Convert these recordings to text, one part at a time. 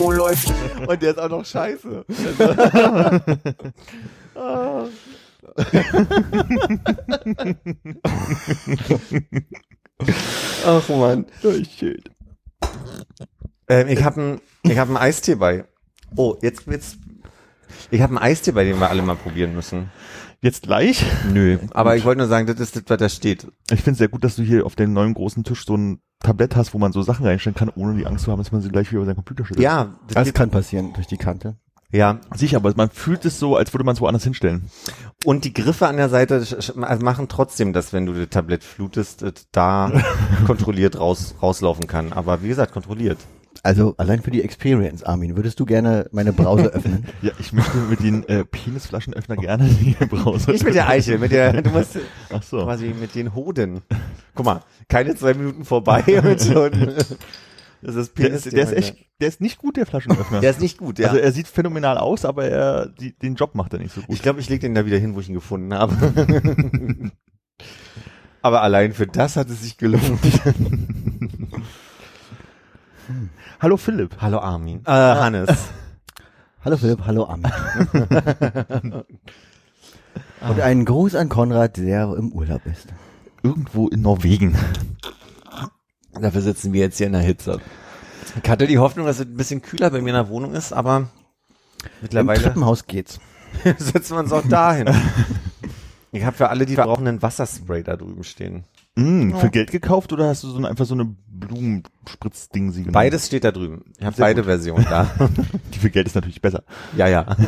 Oh, läuft. Und der ist auch noch scheiße. Ach man. Ähm, ich habe ein, ich hab einen Eistee bei. Oh, jetzt jetzt. Ich habe einen Eistee bei, den wir alle mal probieren müssen. Jetzt gleich? Nö, aber ich wollte nur sagen, das ist das, was da steht. Ich finde es sehr gut, dass du hier auf dem neuen großen Tisch so ein Tablett hast, wo man so Sachen reinstellen kann, ohne die Angst zu haben, dass man sie gleich wieder über seinen Computer stellt. Ja, das Das kann passieren durch die Kante. ja. Sicher, aber man fühlt es so, als würde man es woanders hinstellen. Und die Griffe an der Seite also machen trotzdem, dass wenn du das Tablett flutest, es da kontrolliert raus, rauslaufen kann. Aber wie gesagt, kontrolliert. Also allein für die Experience, Armin, würdest du gerne meine Brause öffnen? Ja, ich möchte mit den äh, Penisflaschenöffner gerne die Browser. Nicht mit der Eichel, mit der, du musst Ach so. quasi mit den Hoden. Guck mal, keine zwei Minuten vorbei und schon. Das ist Der ist, der ist echt, der ist nicht gut, der Flaschenöffner. Der ist nicht gut, ja. Also er sieht phänomenal aus, aber er, die, den Job macht er nicht so gut. ich glaube, ich leg den da wieder hin, wo ich ihn gefunden habe. Aber allein für das hat es sich gelohnt. Hallo Philipp. Hallo Armin. Äh, Hannes. Hallo Philipp, hallo Armin. Und einen Gruß an Konrad, der im Urlaub ist. Irgendwo in Norwegen. Dafür sitzen wir jetzt hier in der Hitze. Ich hatte die Hoffnung, dass es ein bisschen kühler bei mir in der Wohnung ist, aber Im mittlerweile Treppenhaus geht's. setzen wir uns auch dahin. Ich habe für alle, die brauchen, einen Wasserspray da drüben stehen. Mm, Für Geld gekauft oder hast du so ein, einfach so eine Blumenspritzding sie genommen? Beides steht da drüben. Ich habe beide gut. Versionen da. Die für Geld ist natürlich besser. ja, ja.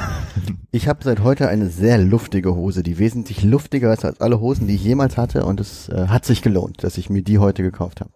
Ich habe seit heute eine sehr luftige Hose, die wesentlich luftiger ist als alle Hosen, die ich jemals hatte und es äh, hat sich gelohnt, dass ich mir die heute gekauft habe.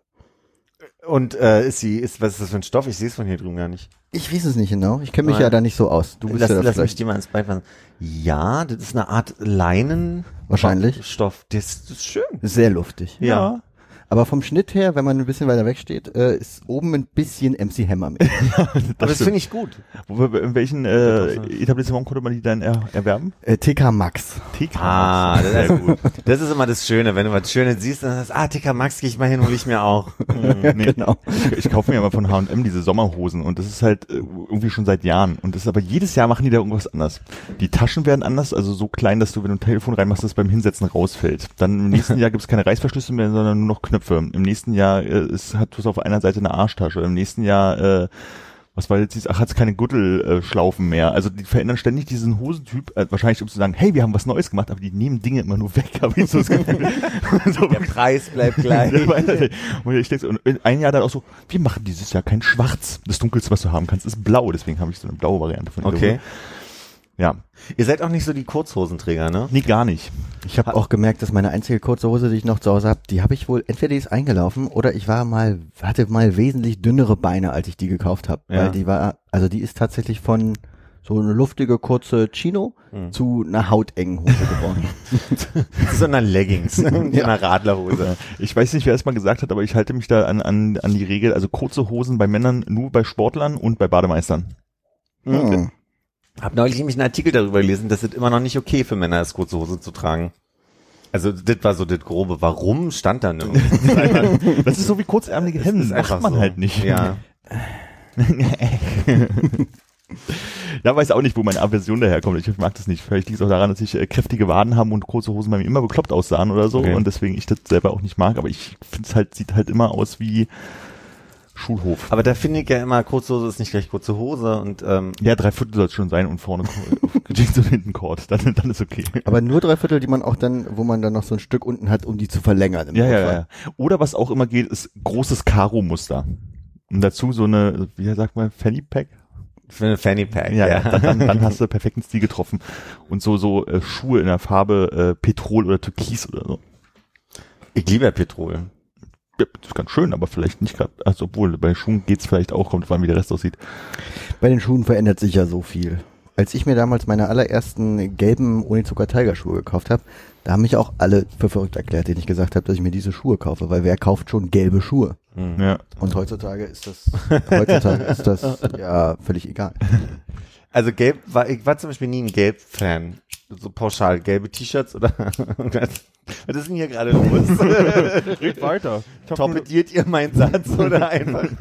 Und äh, ist sie, ist, was ist das für ein Stoff? Ich sehe es von hier drüben gar nicht. Ich weiß es nicht genau, ich kenne mich Nein. ja da nicht so aus. Du bist lass ja lass mich dir mal ins Bein fassen. Ja, das ist eine Art Leinen. Wahrscheinlich. Stoff. Das, das ist schön. sehr luftig. Ja. Aber vom Schnitt her, wenn man ein bisschen weiter weg steht, äh, ist oben ein bisschen MC Hammer mit. Aber das finde ich gut. Wo, in welchen äh, Etablissement konnte man die dann er, erwerben? äh, TK Max. TK. Ah, das sehr ist gut. Das ist immer das Schöne, wenn du was Schönes siehst, dann sagst du, ah, TK Max, geh ich mal hin, hol ich mir auch. Nee, Genau. Ich, ich kaufe mir immer von H&M diese Sommerhosen und das ist halt äh, irgendwie schon seit Jahren und das ist aber jedes Jahr machen die da irgendwas anders. Die Taschen werden anders, also so klein, dass du, wenn du ein Telefon reinmachst, das beim Hinsetzen rausfällt. Dann im nächsten Jahr gibt es keine Reißverschlüsse mehr, sondern nur noch Knöpfe. Im nächsten Jahr äh, ist, hat es auf einer Seite eine Arschtasche. Im nächsten Jahr äh, was war jetzt dieses, ach, hat es keine Gürtelschlaufen äh, mehr. Also die verändern ständig diesen Hosentyp, äh, wahrscheinlich um zu sagen, hey, wir haben was Neues gemacht, aber die nehmen Dinge immer nur weg, habe ich so das Gefühl. so, Der Preis bleibt gleich. und ich denke, und ein Jahr dann auch so, wir machen dieses Jahr kein Schwarz. Das Dunkelste, was du haben kannst, ist blau. Deswegen habe ich so eine blaue Variante von Okay. Hose. Ja, Ihr seid auch nicht so die Kurzhosenträger, ne? nee, gar nicht. Ich habe auch gemerkt, dass meine einzige kurze Hose, die ich noch zu Hause habe, die habe ich wohl, entweder die ist eingelaufen oder ich war mal, hatte mal wesentlich dünnere Beine, als ich die gekauft habe. Ja. Weil die war, also die ist tatsächlich von so eine luftige, kurze Chino Hm. zu einer hautengen Hose geworden. Sondern Leggings. Und einer Radlerhose. Ich weiß nicht, wer es mal gesagt hat, aber ich halte mich da an, an, an die Regel, also kurze Hosen bei Männern nur bei Sportlern und bei Bademeistern. Hm. Hab neulich nämlich einen Artikel darüber gelesen, dass es immer noch nicht okay für Männer ist, kurze Hose zu tragen. Also das war so das Grobe. Warum stand da nirgends? Das ist so wie kurzärmelige Hemden, ist macht man so. halt nicht. Ja. Ja, weiß auch nicht, wo meine Aversion daherkommt. Ich mag das nicht. Vielleicht liegt es auch daran, dass ich äh, kräftige Waden haben und kurze Hosen bei mir immer bekloppt aussahen oder so Okay. und deswegen ich das selber auch nicht mag. Aber ich finde es halt, sieht halt immer aus wie Schulhof. Aber da finde ich ja immer, kurze Hose ist nicht gleich kurze Hose und ähm, Ja, drei Viertel soll es schon sein und vorne Jeans und hinten Kord. Dann, dann ist okay. Aber nur drei Viertel, die man auch dann, wo man dann noch so ein Stück unten hat, um die zu verlängern. im Ja, ja, ja. Oder was auch immer geht, ist großes Karo-Muster. Und dazu so eine, wie sagt man, Fanny Pack? für eine Fanny Pack. Ja, ja. Dann, dann, dann hast du perfekten Stil getroffen. Und so, so äh, Schuhe in der Farbe äh, Petrol oder Türkis oder so. Ich liebe ja Petrol. Ja, das ist ganz schön, aber vielleicht nicht gerade, also obwohl, bei Schuhen geht's vielleicht auch, kommt wann wie der Rest aussieht. Bei den Schuhen verändert sich ja so viel. Als ich mir damals meine allerersten gelben Unizucker Tiger Schuhe gekauft habe, da haben mich auch alle für verrückt erklärt, denen ich gesagt habe, dass ich mir diese Schuhe kaufe, weil wer kauft schon gelbe Schuhe? Ja. Und heutzutage ist das, heutzutage ist das ja völlig egal. Also gelb war, ich war zum Beispiel nie ein Gelb-Fan. So pauschal, gelbe T-Shirts oder was ist denn hier gerade los? Red weiter. Torpediert ihr meinen Satz oder einfach?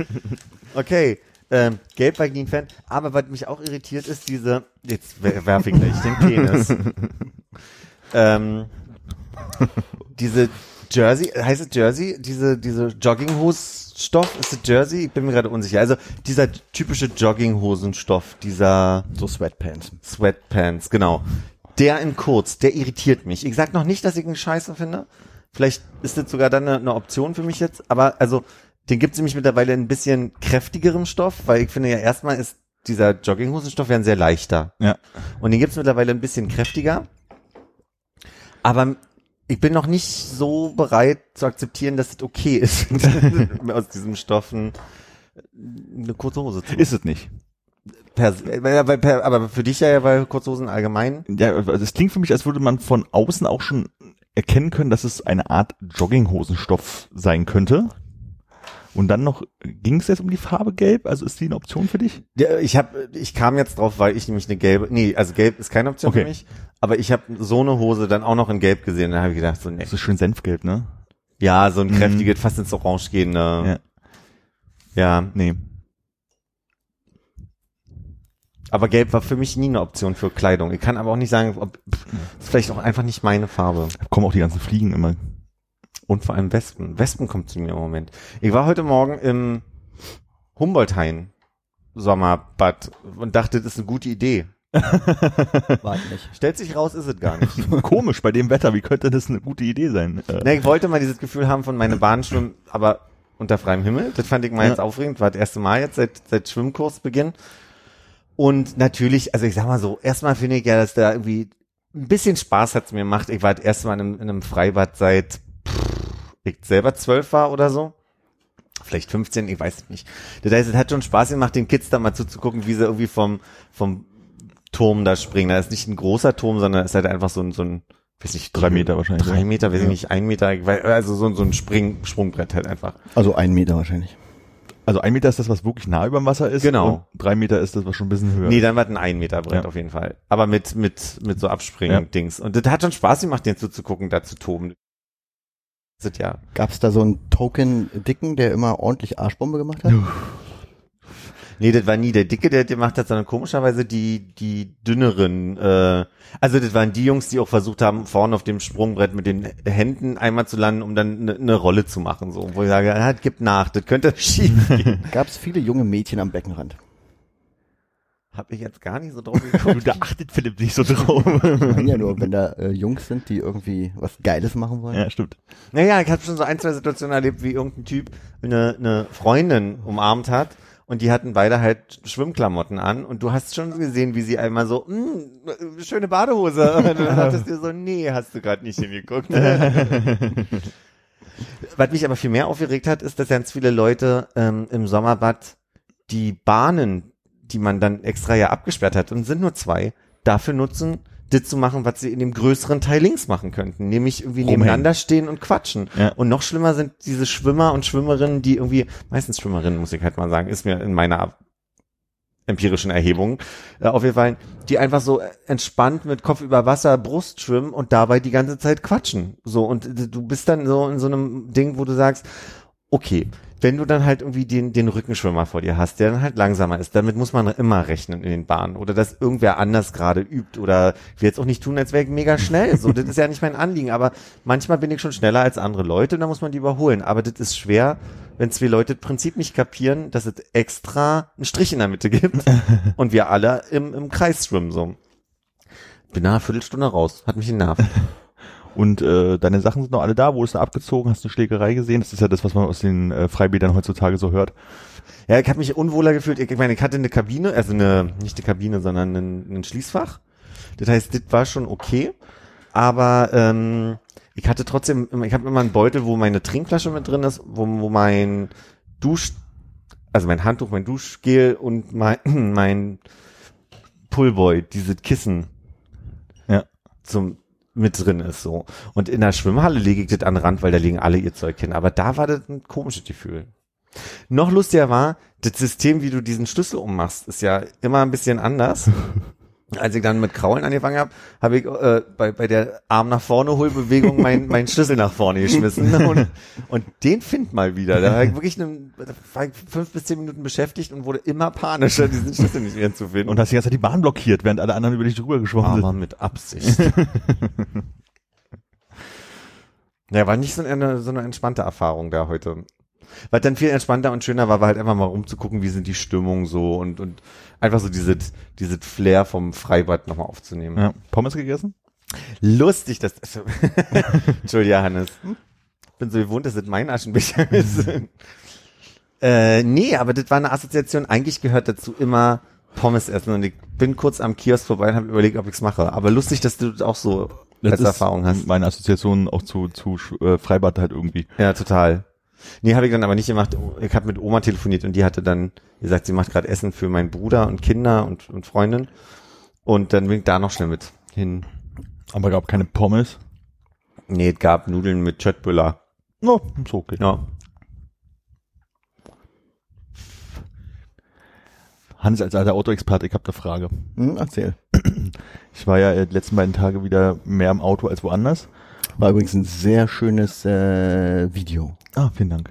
Okay, ähm, gelb war ein Fan. Aber was mich auch irritiert ist, diese, jetzt wer- werfe ich gleich den Penis. ähm, diese Jersey, heißt es Jersey? Diese, diese Jogginghosstoff, ist es Jersey? Ich bin mir gerade unsicher. Also dieser typische Jogginghosenstoff, dieser So Sweatpants. Sweatpants, genau. Der in kurz, der irritiert mich. Ich sag noch nicht, dass ich ihn scheiße finde. Vielleicht ist das sogar dann eine, eine Option für mich jetzt. Aber also, den gibt's nämlich mittlerweile in ein bisschen kräftigerem Stoff, weil ich finde ja erstmal ist dieser Jogginghosenstoff ja ein sehr leichter. Ja. Und den gibt's mittlerweile ein bisschen kräftiger. Aber ich bin noch nicht so bereit zu akzeptieren, dass es okay ist, aus diesem Stoffen eine kurze Hose zu machen. Ist es nicht. Per, äh, per, aber für dich ja, weil Kurzhosen allgemein. Ja, also es klingt für mich, als würde man von außen auch schon erkennen können, dass es eine Art Jogginghosenstoff sein könnte. Und dann noch, ging es jetzt um die Farbe gelb? Also ist die eine Option für dich? Ja, ich habe, ich kam jetzt drauf, weil ich nämlich eine gelbe, nee, also gelb ist keine Option Okay. für mich, aber ich habe so eine Hose dann auch noch in gelb gesehen, da habe ich gedacht, so nee. Das ist schön senfgelb, ne? Ja, so ein Mhm. kräftiges, fast ins Orange gehende. Ja. Ja, Nee. Aber gelb war für mich nie eine Option für Kleidung. Ich kann aber auch nicht sagen, ob, pff, ist vielleicht auch einfach nicht meine Farbe. Da kommen auch die ganzen Fliegen immer. Und vor allem Wespen. Wespen kommt zu mir im Moment. Ich war heute Morgen im Humboldthain Sommerbad und dachte, das ist eine gute Idee. Warte nicht. Stellt sich raus, ist es gar nicht. Komisch bei dem Wetter, wie könnte das eine gute Idee sein? Ne, ich wollte mal dieses Gefühl haben von meine Bahn schwimmen, aber unter freiem Himmel. Das fand ich mal Ja. jetzt aufregend. War das erste Mal jetzt seit, seit Schwimmkursbeginn. Und natürlich, also ich sag mal so, erstmal finde ich ja, dass da irgendwie ein bisschen Spaß hat's mir gemacht. Ich war das erste Mal in, einem- in einem Freibad seit pff, ich selber zwölf war oder so. Vielleicht 15, ich weiß nicht. Das heißt, es hat schon Spaß gemacht, den Kids da mal zuzugucken, wie sie irgendwie vom, vom Turm da springen. Da ist nicht ein großer Turm, sondern es ist halt einfach so ein, so ein, weiß nicht, Drei Meter wahrscheinlich, Drei. Meter, weiß ich Ja. nicht, ein Meter, also so, so ein Spring, Sprungbrett halt einfach. Also ein Meter wahrscheinlich. Also ein Meter ist das, was wirklich nah über dem Wasser ist. Genau. Und drei Meter ist das, was schon ein bisschen höher Nee, ist. dann war das ein ein Meter Brett Ja. auf jeden Fall. Aber mit, mit, mit so Abspringen-Dings. Und das hat schon Spaß gemacht, den zuzugucken, da zu toben. Das ist ja. Gab's da so einen Token-Dicken, der immer ordentlich Arschbombe gemacht hat? Nee, das war nie der Dicke, der das gemacht hat, sondern komischerweise die, die dünneren, äh, also das waren die Jungs, die auch versucht haben, vorne auf dem Sprungbrett mit den Händen einmal zu landen, um dann eine ne Rolle zu machen, so. Wo ich sage, ah, das gibt nach, das könnte schief gehen. Gab's viele junge Mädchen am Beckenrand? Hab ich jetzt gar nicht so drauf geguckt. Da achtet Philipp nicht so drauf. Ich meine ja nur, wenn da äh, Jungs sind, die irgendwie was Geiles machen wollen. ja, stimmt. Naja, ich habe schon so ein, zwei Situationen erlebt, wie irgendein Typ eine, eine Freundin umarmt hat und die hatten beide halt Schwimmklamotten an und du hast schon gesehen, wie sie einmal so, "Mm, schöne Badehose. Und dann hattest du so, nee, hast du gerade nicht hingeguckt. Was mich aber viel mehr aufgeregt hat, ist, dass ganz viele Leute ähm, im Sommerbad die Bahnen, die man dann extra ja abgesperrt hat, und sind nur zwei, dafür nutzen, das zu machen, was sie in dem größeren Teil links machen könnten, nämlich irgendwie Rumhängen. nebeneinander stehen und quatschen. Ja. Und noch schlimmer sind diese Schwimmer und Schwimmerinnen, die irgendwie, meistens Schwimmerinnen, muss ich halt mal sagen, ist mir in meiner empirischen Erhebung äh, auf jeden Fall, die einfach so entspannt mit Kopf über Wasser Brust schwimmen und dabei die ganze Zeit quatschen. So, und du bist dann so in so einem Ding, wo du sagst, okay, wenn du dann halt irgendwie den, den Rückenschwimmer vor dir hast, der dann halt langsamer ist, damit muss man immer rechnen in den Bahnen oder dass irgendwer anders gerade übt oder will jetzt auch nicht tun, als wäre ich mega schnell. So, das ist ja nicht mein Anliegen, aber manchmal bin ich schon schneller als andere Leute und da muss man die überholen. Aber das ist schwer, wenn zwei Leute das Prinzip nicht kapieren, dass es extra einen Strich in der Mitte gibt und wir alle im, im Kreis schwimmen so. Bin nach einer Viertelstunde raus, hat mich genervt. Und äh, deine Sachen sind noch alle da, wurdest du abgezogen, hast eine Schlägerei gesehen. Das ist ja das, was man aus den äh, Freibädern heutzutage so hört. Ja, ich habe mich unwohler gefühlt. Ich, meine, ich hatte eine Kabine, also eine, nicht eine Kabine, sondern ein, ein Schließfach. Das heißt, das war schon okay. Aber ähm, Ich hatte trotzdem, ich habe immer einen Beutel, wo meine Trinkflasche mit drin ist, wo, wo mein Dusch, also mein Handtuch, mein Duschgel und mein, mein Pullboy, diese Kissen Ja. zum mit drin ist so. Und in der Schwimmhalle lege ich das an den Rand, weil da liegen alle ihr Zeug hin. Aber da war das ein komisches Gefühl. Noch lustiger war, das System, wie du diesen Schlüssel ummachst, ist ja immer ein bisschen anders. Als ich dann mit Kraulen angefangen habe, habe ich äh, bei, bei der Arm nach vorne Holbewegung meinen mein Schlüssel nach vorne geschmissen. Und, und den find mal wieder. Da war ich wirklich eine, da war ich fünf bis zehn Minuten beschäftigt und wurde immer panischer, diesen Schlüssel nicht mehr zu finden. Und hast die ganze Zeit die Bahn blockiert, während alle anderen über dich drüber geschwommen Aber mit Absicht. ja, war nicht so eine, so eine entspannte Erfahrung da heute. Was dann viel entspannter und schöner war, war halt einfach mal rumzugucken, wie sind die Stimmungen so und, und einfach so dieses, dieses Flair vom Freibad nochmal aufzunehmen. Ja. Pommes gegessen? Lustig, dass, Entschuldigung, Hannes. Bin so gewohnt, dass das mein Aschenbecher ist. äh, nee, aber das war eine Assoziation. Eigentlich gehört dazu immer Pommes essen und ich bin kurz am Kiosk vorbei und habe überlegt, ob ich's mache. Aber lustig, dass du das auch so als Erfahrung hast. Meine Assoziation auch zu, zu äh, Freibad halt irgendwie. Ja, total. Nee, habe ich dann aber nicht gemacht. Ich habe mit Oma telefoniert und die hatte dann gesagt, sie macht gerade Essen für meinen Bruder und Kinder und, und Freundin. Und dann bin ich da noch schnell mit hin. Aber gab keine Pommes. Nee, es gab Nudeln mit Chöttbüller. No, so okay. Ja. Hannes als alter Autoexperte, ich habe eine Frage. Hm, erzähl. Ich war ja die letzten beiden Tage wieder mehr im Auto als woanders. War übrigens ein sehr schönes äh, Video. Ah, vielen Dank.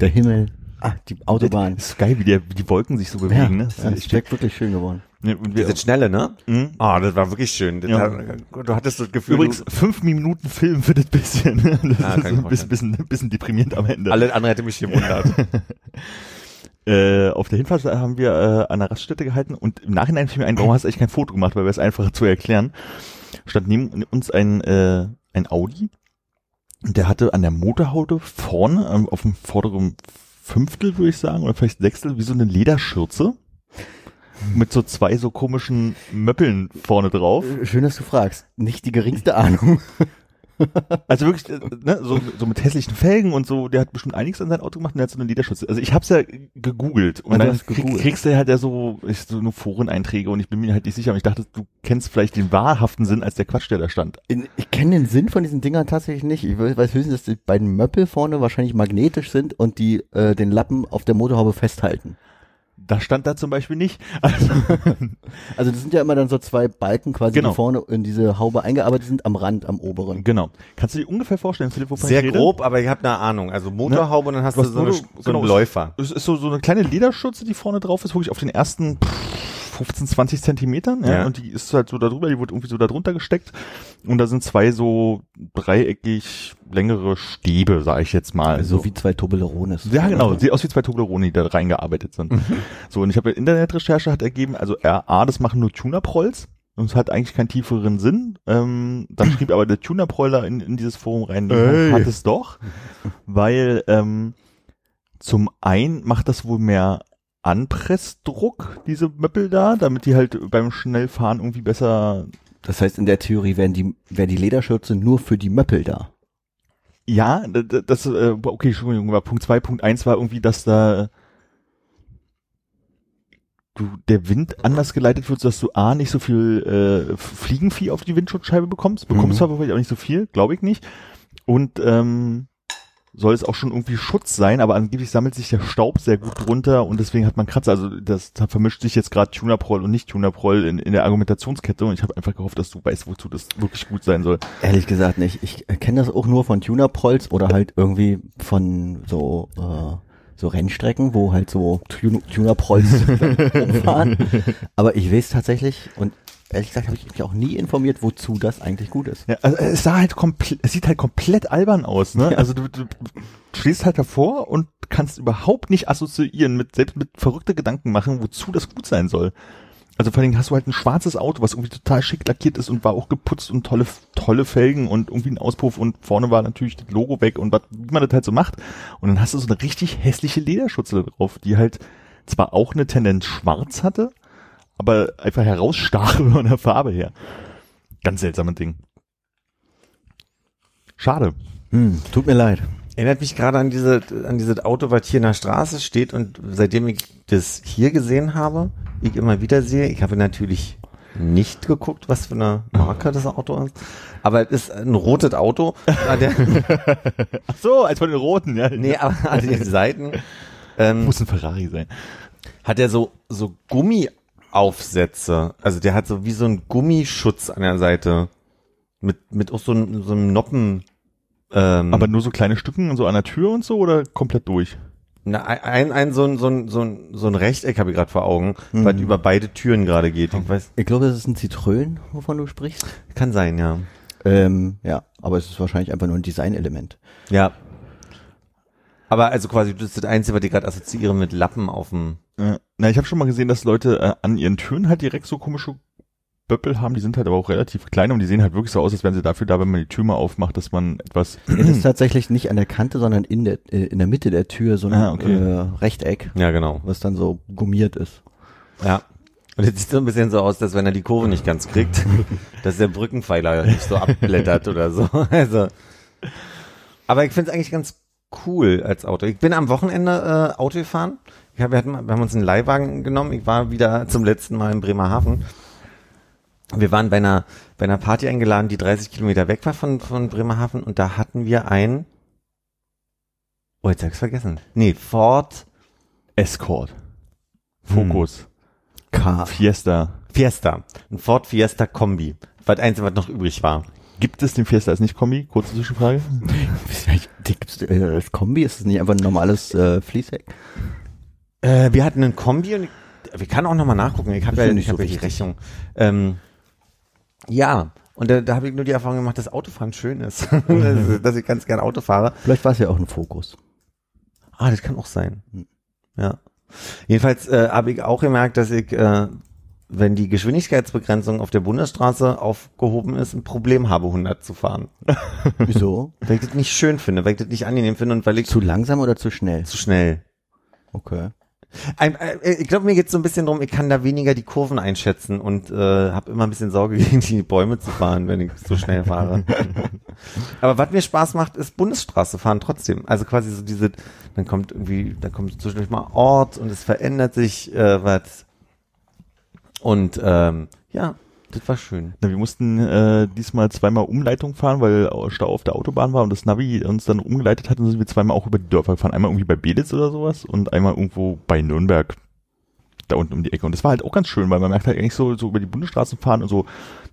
Der Himmel, ah, die Autobahn. Es ist geil, wie, der, wie die Wolken sich so Ja, bewegen. ne? Das ja, ist ist wirklich schön geworden. Ja, und wir, Das ist schnelle, ne? Mhm. Ah, das war wirklich schön. Das Ja. hat, du hattest das Gefühl, Übrigens, fünf Minuten Film für das bisschen. Das Ah, ist ein bisschen, bisschen, bisschen deprimierend am Ende. alle andere hätte mich gewundert. Äh, auf der Hinfahrt haben wir äh, an einer Raststätte gehalten und im Nachhinein fiel mir ein, warum hast du eigentlich kein Foto gemacht, weil wir es einfacher zu erklären. Stand neben uns ein, äh, ein Audi und der hatte an der Motorhaube vorne ähm, auf dem vorderen Fünftel, würde ich sagen, oder vielleicht Sechstel, wie so eine Lederschürze mit so zwei so komischen Möppeln vorne drauf. Schön, dass du fragst. Nicht die geringste Ahnung. Also wirklich, äh, ne, so, so mit hässlichen Felgen und so, der hat bestimmt einiges an sein Auto gemacht und der hat so eine Lederschutz. Also ich hab's ja gegoogelt und du dann gegoogelt. kriegst du halt ja so, ich, so nur Foreneinträge und ich bin mir halt nicht sicher, aber ich dachte, du kennst vielleicht den wahrhaften Sinn als der Quatsch, der da stand. Ich kenne den Sinn von diesen Dingern tatsächlich nicht. Ich weiß weiß höchstens, dass die beiden Möppel vorne wahrscheinlich magnetisch sind und die äh, den Lappen auf der Motorhaube festhalten. Das stand da zum Beispiel nicht. Also, Also das sind ja immer dann so zwei Balken quasi, Genau. die vorne in diese Haube eingearbeitet sind, am Rand, am oberen. genau. Kannst du dir ungefähr vorstellen, Philipp, wovon Sehr ich rede? grob, aber ich habe eine Ahnung. Also Motorhaube und dann hast Du du so, eine, Motor- so genau, einen Läufer. Es ist so, so eine kleine Lederschürze, die vorne drauf ist, wirklich auf den ersten pff, 15, 20 Zentimetern. Ja, Ja. Und die ist halt so da drüber, die wird irgendwie so da drunter gesteckt. Und da sind zwei so dreieckig längere Stäbe, sage ich jetzt mal. So wie zwei Toblerones. Ja, genau. Sieht aus wie zwei Tobleroni, die da reingearbeitet sind. So, und ich habe Internetrecherche hat ergeben, also RA, das machen nur Tuner-Prolls. Und es hat eigentlich keinen tieferen Sinn. Ähm, dann schrieb aber der Tuner-Proller in, in dieses Forum rein, Ey. hat es doch. Weil ähm, zum einen macht das wohl mehr Anpressdruck, diese Möppel da, damit die halt beim Schnellfahren irgendwie besser Das heißt, in der Theorie wären die, wäre die Lederschürze nur für die Möppel da. Ja, das, äh, okay, Entschuldigung, war Punkt zwei, Punkt eins war irgendwie, dass da du, der Wind anders geleitet wird, sodass du A, nicht so viel äh, Fliegenvieh auf die Windschutzscheibe bekommst. Bekommst Mhm. zwar vielleicht auch nicht so viel, glaube ich nicht. Und ähm, soll es auch schon irgendwie Schutz sein, aber angeblich sammelt sich der Staub sehr gut drunter und deswegen hat man Kratzer. Also das da vermischt sich jetzt gerade Tunerproll und nicht Tunerproll in, in der Argumentationskette und ich habe einfach gehofft, dass du weißt, wozu das wirklich gut sein soll. Ehrlich gesagt nicht. Ich kenne das auch nur von Tuner-Prolls oder halt irgendwie von so, äh, so Rennstrecken, wo halt so Tun- Tuner-Prolls rumfahren. Aber ich weiß tatsächlich, und ehrlich gesagt habe ich mich auch nie informiert, wozu das eigentlich gut ist. Ja, also es sah halt komplett, es sieht halt komplett albern aus, ne? Also du, du stehst halt davor und kannst überhaupt nicht assoziieren mit, selbst mit verrückte Gedanken machen, wozu das gut sein soll. Also vor allen Dingen hast du halt ein schwarzes Auto, was irgendwie total schick lackiert ist und war auch geputzt und tolle, tolle Felgen und irgendwie ein Auspuff und vorne war natürlich das Logo weg und was, wie man das halt so macht. Und dann hast du so eine richtig hässliche Lederschutze drauf, die halt zwar auch eine Tendenz schwarz hatte, aber einfach herausstach von der Farbe her. Ganz seltsames Ding. Schade. Hm, tut mir leid. Erinnert mich gerade an diese, an dieses Auto, was hier in der Straße steht und seitdem ich das hier gesehen habe, ich immer wieder sehe, ich habe natürlich nicht geguckt, was für eine Marke das Auto ist, aber es ist ein rotes Auto. Ach so, als von den Roten, ja. nee, aber an den Seiten ähm, Muss ein Ferrari sein. hat er so, so Gummiaufsätze. Also der hat so wie so ein Gummischutz an der Seite. Mit, mit auch so, einem- so einem Noppen. Ähm, Aber nur so kleine Stücken so an der Tür und so oder komplett durch? na, ein, ein, so ein, so ein, so ein, so ein Rechteck habe ich gerade vor Augen, was über beide Türen gerade geht. Ich weiß, Ich glaube, das ist ein Citroën, wovon du sprichst. kann sein, ja. Ähm, ja, aber es ist wahrscheinlich einfach nur ein Designelement. Ja. Aber also quasi, das ist das Einzige, was ich gerade assoziiere mit Lappen auf dem. Äh, na, ich habe schon mal gesehen, dass Leute äh, an ihren Türen halt direkt so komische Böppel haben. Die sind halt aber auch relativ klein und die sehen halt wirklich so aus, als wären sie dafür da, wenn man die Tür mal aufmacht, dass man etwas. Es ist tatsächlich nicht an der Kante, sondern in der, äh, in der Mitte der Tür so ein Ah, okay. äh, Rechteck, Ja, genau. was dann so gummiert ist. Ja. Und jetzt sieht so ein bisschen so aus, dass wenn er die Kurve nicht ganz kriegt, dass der Brückenpfeiler nicht so abblättert oder so. Also. Aber ich finde es eigentlich ganz cool als Auto. Ich bin am Wochenende äh, Auto gefahren. Ich hab, wir, hatten, wir haben uns einen Leihwagen genommen. Ich war wieder zum letzten Mal in Bremerhaven. Wir waren bei einer, bei einer Party eingeladen, die 30 Kilometer weg war von, von Bremerhaven und da hatten wir ein, oh, jetzt hab ich's vergessen. Nee, Ford Escort. Focus. K. Fiesta. Fiesta. Ein Ford Fiesta Kombi. War das Einzige, was noch übrig war. Gibt es den Fiesta als nicht Kombi? Kurze Zwischenfrage. Gibt's, äh, das Kombi ist es nicht einfach ein normales äh, Fließheck? Äh, wir hatten einen Kombi und ich, wir können auch nochmal nachgucken. Ich habe ja, nicht ich hab so ja die. Rechnung. Ähm, ja, und da, da habe ich nur die Erfahrung gemacht, dass Autofahren schön ist. dass, dass ich ganz gern Auto fahre. Vielleicht war es ja auch ein Fokus. Ah, das kann auch sein. Hm. Ja. Jedenfalls äh, habe ich auch gemerkt, dass ich, äh, wenn die Geschwindigkeitsbegrenzung auf der Bundesstraße aufgehoben ist, ein Problem habe, 100 zu fahren. Wieso? Weil ich das nicht schön finde, weil ich das nicht angenehm finde und weil ich zu langsam oder zu schnell? zu schnell. Okay. Ein, äh, ich glaube, mir geht's so ein bisschen drum, ich kann da weniger die Kurven einschätzen und äh, habe immer ein bisschen Sorge, gegen die Bäume zu fahren, wenn ich so schnell fahre. Aber was mir Spaß macht, ist Bundesstraße fahren trotzdem. Also quasi so diese, dann kommt irgendwie, dann kommt zwischendurch mal Ort und es verändert sich äh, was. Und ähm, ja, das war schön. Na, wir mussten äh, diesmal zweimal Umleitung fahren, weil Stau auf der Autobahn war und das Navi uns dann umgeleitet hat und sind wir zweimal auch über die Dörfer gefahren. Einmal irgendwie bei Belitz oder sowas und einmal irgendwo bei Nürnberg da unten um die Ecke. Und das war halt auch ganz schön, weil man merkt halt eigentlich so, so über die Bundesstraßen fahren und so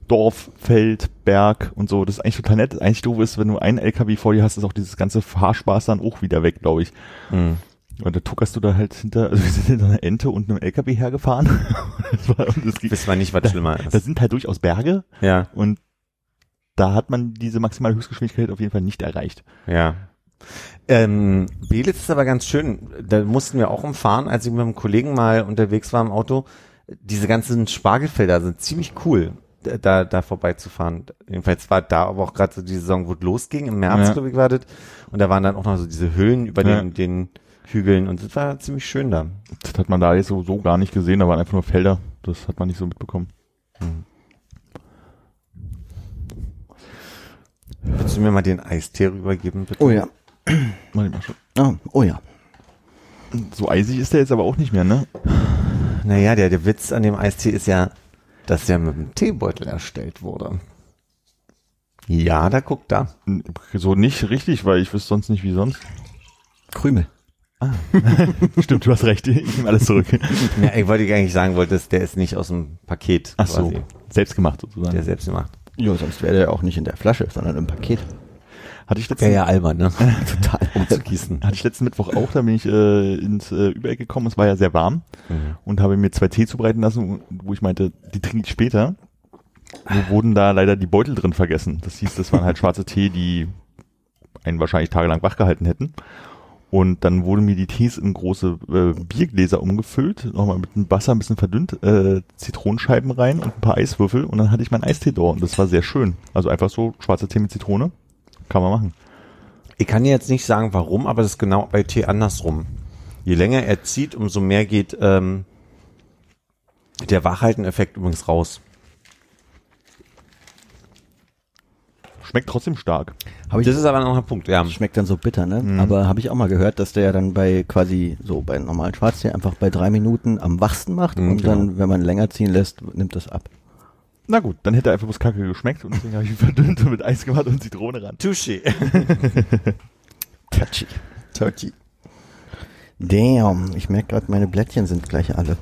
Dorf, Feld, Berg und so. Das ist eigentlich total nett. Eigentlich doof ist, wenn du einen LKW vor dir hast, ist auch dieses ganze Fahrspaß dann auch wieder weg, glaube ich. Mhm. Und da tuckerst du da halt hinter, also wir sind hinter einer Ente und einem LKW hergefahren. das war, und das ging, Wissen wir nicht, was schlimmer da ist. sind halt durchaus Berge Ja, und da hat man diese maximale Höchstgeschwindigkeit auf jeden Fall nicht erreicht. ja. Ähm, Belitz ist aber ganz schön. Da mussten wir auch umfahren, als ich mit einem Kollegen mal unterwegs war im Auto. Diese ganzen Spargelfelder sind ziemlich cool, da, da vorbeizufahren. Jedenfalls war da aber auch gerade so die Saison, wo es losging, im März, Ja. glaube ich, war das. Und da waren dann auch noch so diese Höhlen über Ja. den, den Hügeln und das war ziemlich schön da. Das hat man da jetzt so, so gar nicht gesehen, da waren einfach nur Felder. Das hat man nicht so mitbekommen. Willst du mir mal den Eistee rübergeben, bitte? Oh ja. Mal mal schon. Oh, oh ja. So eisig ist der jetzt aber auch nicht mehr, ne? Naja, der, der Witz an dem Eistee ist ja, dass der mit einem Teebeutel erstellt wurde. Ja, da guckt da. So nicht richtig, weil ich wüsste sonst nicht wie sonst. Krümel. Stimmt, du hast recht. Ich nehme alles zurück. Ja, ich wollte eigentlich sagen wollte, dass der ist nicht aus dem Paket Ach so, quasi. selbst gemacht sozusagen. Der selbst gemacht. Ja, sonst wäre der auch nicht in der Flasche, sondern im Paket. Hatte ich letzten, albern, ne? Total. Umzugießen. hatte ich letzten Mittwoch auch, da bin ich äh, ins äh, Übereck gekommen, es war ja sehr warm Mhm. und habe mir zwei Tee zubereiten lassen, wo ich meinte, die trinke ich später. Nur wurden da leider die Beutel drin vergessen. Das hieß, das waren halt schwarze Tee, die einen wahrscheinlich tagelang wachgehalten hätten. Und dann wurden mir die Tees in große äh, Biergläser umgefüllt, nochmal mit dem Wasser ein bisschen verdünnt, äh, Zitronenscheiben rein und ein paar Eiswürfel und dann hatte ich meinen Eistee dort und das war sehr schön. Also einfach so schwarzer Tee mit Zitrone, kann man machen. Ich kann jetzt nicht sagen, warum, aber das ist genau bei Tee andersrum. Je länger er zieht, umso mehr geht ähm, der Wachhalten-Effekt übrigens raus. Schmeckt trotzdem stark. Ich, Das ist aber noch ein Punkt, ja. schmeckt dann so bitter, ne? Mhm. Aber habe ich auch mal gehört, dass der ja dann bei quasi so bei normalen Schwarztee einfach bei drei Minuten am wachsten macht Mhm, und dann, wenn man länger ziehen lässt, nimmt das ab. Na gut, dann hätte er einfach bloß kacke geschmeckt und deswegen habe ich ihn verdünnt und mit Eis gemacht und Zitrone ran. Touché. Touchy. Touchy. Damn, ich merke gerade, meine Blättchen sind gleich alle.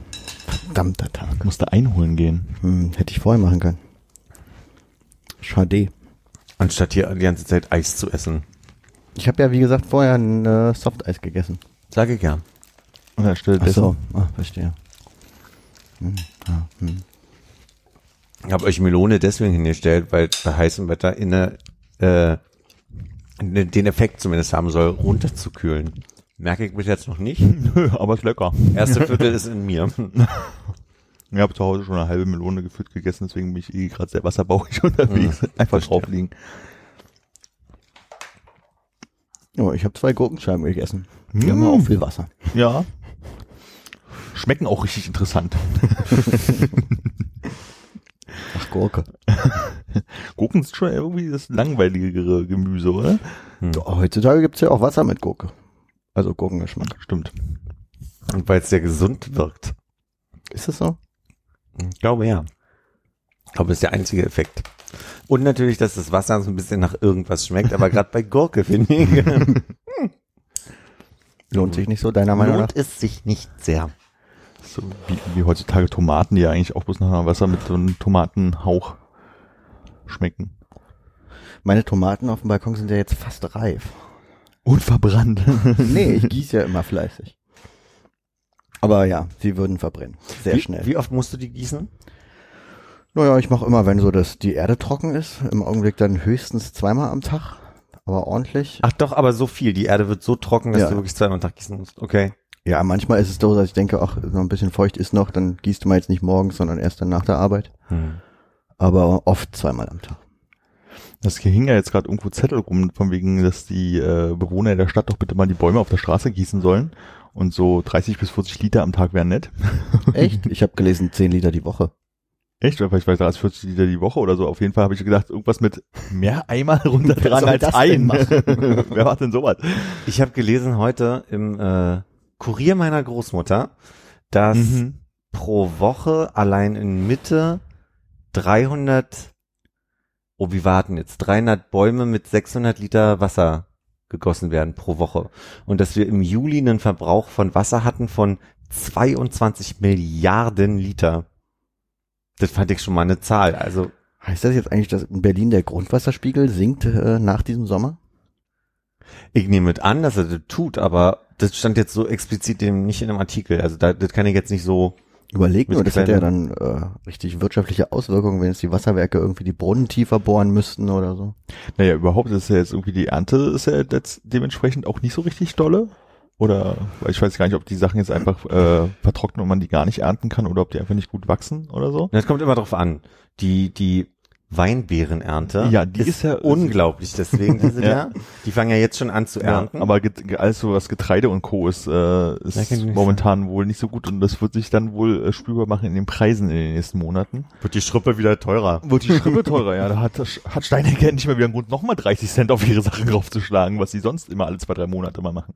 Verdammter Tag. Musste einholen gehen. Hm, hätte ich vorher machen können. Schade. Anstatt hier die ganze Zeit Eis zu essen. Ich habe ja, wie gesagt, vorher ein äh, Softeis gegessen. Sage ich ja. Und anstelle Ach so, ah, verstehe. Hm, ah, hm. Ich habe euch Melone deswegen hingestellt, weil bei heißem Wetter inne, äh, ne- den Effekt zumindest haben soll, runterzukühlen. Merke ich bis jetzt noch nicht. nö, aber ist lecker. Erste Viertel ist in mir. Ich habe zu Hause schon eine halbe Melone gefühlt gegessen, deswegen bin ich eh gerade sehr wasserbauchig unterwegs. Einfach verstehe. drauf liegen. Oh, ich habe zwei Gurkenscheiben gegessen. Die haben Mm. ja auch viel Wasser. Ja. Schmecken auch richtig interessant. Ach, Gurke. Gurken ist schon irgendwie das langweiligere Gemüse, oder? Oh, heutzutage gibt's ja auch Wasser mit Gurke. Also Gurkengeschmack. Stimmt. Und weil es sehr gesund wirkt. Ist das so? Ich glaube ja. Ich glaube, das ist der einzige Effekt. Und natürlich, dass das Wasser so ein bisschen nach irgendwas schmeckt, aber gerade bei Gurke, finde ich, Lohnt sich nicht so, deiner Meinung lohnt es sich nicht sehr. So wie, wie heutzutage Tomaten, die ja eigentlich auch bloß nach Wasser mit so einem Tomatenhauch schmecken. nach? Meine Tomaten auf dem Balkon sind ja jetzt fast reif. Und verbrannt. nee, ich gieße ja immer fleißig. Aber ja, sie würden verbrennen. Sehr wie, schnell. Wie oft musst du die gießen? Naja, ich mache immer, wenn so dass die Erde trocken ist, im Augenblick dann höchstens zweimal am Tag. Aber ordentlich. Ach doch, aber so viel. Die Erde wird so trocken, dass Ja. du wirklich zweimal am Tag gießen musst. Okay. Ja, manchmal ist es so, dass ich denke, ach, noch ein bisschen feucht ist noch, dann gießt du mal jetzt nicht morgens, sondern erst dann nach der Arbeit. Hm. Aber oft zweimal am Tag. Das hing ja jetzt gerade irgendwo Zettel rum, von wegen, dass die äh, Bewohner der Stadt doch bitte mal die Bäume auf der Straße gießen sollen. Und so 30 bis 40 Liter am Tag wären nett. Echt? Ich habe gelesen, 10 Liter die Woche. Echt? Ich weiß, 30, 40 Liter die Woche oder so. Auf jeden Fall habe ich gedacht, irgendwas mit mehr Eimer runter dran als ein. Wer macht denn sowas? Ich habe gelesen heute im äh, Kurier meiner Großmutter, dass Mhm. pro Woche allein in Mitte 300, oh wie warten jetzt, 300 Bäume mit 600 Liter Wasser gegossen werden pro Woche. Und dass wir im Juli einen Verbrauch von Wasser hatten von 22 Milliarden Liter. Das fand ich schon mal eine Zahl. Also Heißt das jetzt eigentlich, dass in Berlin der Grundwasserspiegel sinkt äh, nach diesem Sommer? ich nehme mit an, dass er das tut, aber das stand jetzt so explizit dem nicht in dem Artikel. Also da, das kann ich jetzt nicht so Überleg nur, das hätte ja dann äh, richtig wirtschaftliche Auswirkungen, wenn jetzt die Wasserwerke irgendwie die Brunnen tiefer bohren müssten oder so. Naja, überhaupt ist ja jetzt irgendwie die Ernte ist ja jetzt dementsprechend auch nicht so richtig dolle. Oder weil ich weiß gar nicht, ob die Sachen jetzt einfach äh, vertrocknen und man die gar nicht ernten kann oder ob die einfach nicht gut wachsen oder so. Das kommt immer drauf an. Die, die Weinbeerenernte Ja, die ist ja- unglaublich. Deswegen, also Ja. ja. die fangen ja jetzt schon an zu ernten. Ja, aber alles so was Getreide und Co. ist, äh, ist nicht momentan wohl nicht so gut und das wird sich dann wohl äh, spürbar machen in den Preisen in den nächsten Monaten. wird die Schruppe wieder teurer. Wird die Schrippe teurer, ja. Da hat, hat Steinecker endlich mal wieder einen Grund, nochmal 30 Cent auf ihre Sachen draufzuschlagen, was sie sonst immer alle zwei, drei Monate mal machen.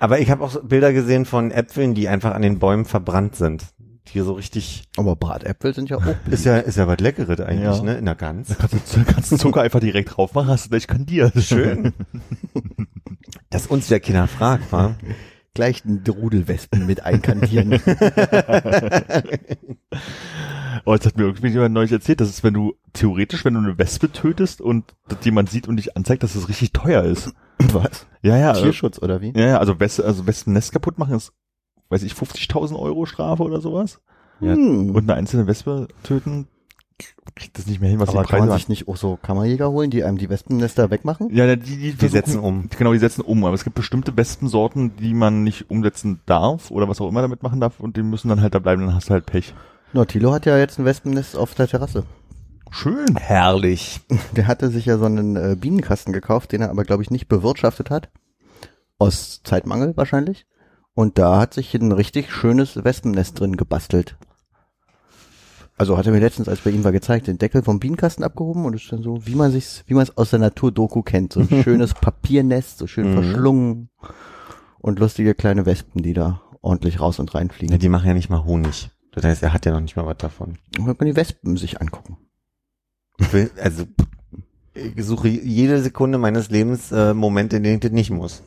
Aber ich habe auch Bilder gesehen von Äpfeln, die einfach an den Bäumen verbrannt sind. Die so richtig, Aber Bratäpfel sind ja auch ist ja, ist ja was Leckeres eigentlich, Ja. ne, in der Gans. Kannst du kannst du Zucker einfach direkt drauf machen, hast du gleich kandiert. Schön. Dass uns der Kinder fragt, wa? gleich einen Rudelwespen mit einkantieren. Oh, jetzt hat mir irgendwie jemand neulich erzählt, dass es, wenn du theoretisch, wenn du eine Wespe tötest und das jemand sieht und dich anzeigt, dass es richtig teuer ist. Was? Ja, ja. äh, Tierschutz oder wie? Ja, ja, also, Wes also Wespennest kaputt machen ist, weiß ich, 50.000 Euro Strafe oder sowas. Ja. Hm. Und eine einzelne Wespe töten, kriegt das nicht mehr hin, was Aber die kann Preise man waren. sich nicht auch so Kammerjäger holen, die einem die Wespennester wegmachen? Ja, die, die, Die setzen um. Genau, die setzen um. Aber es gibt bestimmte Wespensorten, die man nicht umsetzen darf oder was auch immer damit machen darf und die müssen dann halt da bleiben, dann hast du halt Pech. Na, Thilo hat ja jetzt ein Wespennest auf der Terrasse. Schön. Herrlich. Der hatte sich ja so einen äh, Bienenkasten gekauft, den er aber, glaube ich, nicht bewirtschaftet hat. Aus Zeitmangel wahrscheinlich. Und da hat sich ein richtig schönes Wespennest drin gebastelt. Also hat er mir letztens, als bei ihm war, gezeigt, den Deckel vom Bienenkasten abgehoben und ist dann so, wie man sich's, wie man es aus der Natur-Doku kennt. So ein schönes Papiernest, so schön Mhm. verschlungen und lustige kleine Wespen, die da ordentlich raus und Ja, reinfliegen. die machen ja nicht mal Honig. Das heißt, er hat ja noch nicht mal was davon. Und dann kann die Wespen sich angucken. Also, ich suche jede Sekunde meines Lebens äh, Momente, in denen ich das nicht muss.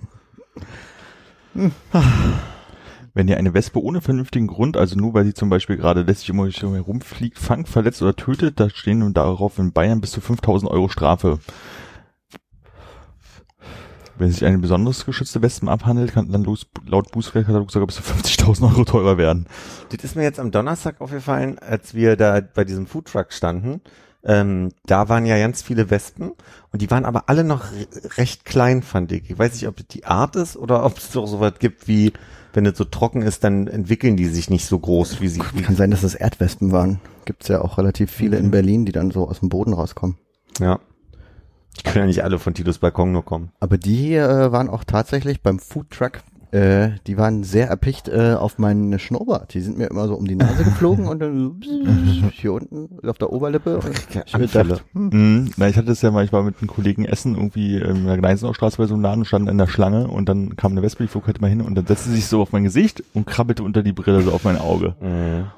Wenn ihr eine Wespe ohne vernünftigen Grund, also nur weil sie zum Beispiel gerade lästig um euch herumfliegt, fangt, verletzt oder tötet, da stehen nun darauf in Bayern bis zu 5000 Euro Strafe. Wenn sich eine besonders geschützte Wespen abhandelt, kann dann laut Bußgeldkatalog sogar bis zu 50.000 Euro teurer werden. Das ist mir jetzt am Donnerstag aufgefallen, als wir da bei diesem Foodtruck standen. Ähm, da waren ja ganz viele Wespen und die waren aber alle noch re recht klein, fand ich. Ich weiß nicht, ob es die Art ist oder ob es doch sowas gibt wie, wenn es so trocken ist, dann entwickeln die sich nicht so groß, wie sie. Kann sein, dass das Erdwespen waren. Gibt's ja auch relativ viele in Berlin, die dann so aus dem Boden rauskommen. ja. Die können ja nicht alle von Titos Balkon nur kommen. Aber die hier äh, waren auch tatsächlich beim Foodtruck, äh, die waren sehr erpicht äh, auf meinen Schnurrbart. Die sind mir immer so um die Nase geflogen und dann hier unten auf der Oberlippe. Ich hab gedacht, hm, Mhm. Na, ich hatte es ja mal, ich war mit einem Kollegen essen, irgendwie in der Gneisenaustraße bei so einem Laden, stand in der Schlange und dann kam eine Wespe, die flog halt mal hin und dann setzte sie sich so auf mein Gesicht und krabbelte unter die Brille so auf mein Auge.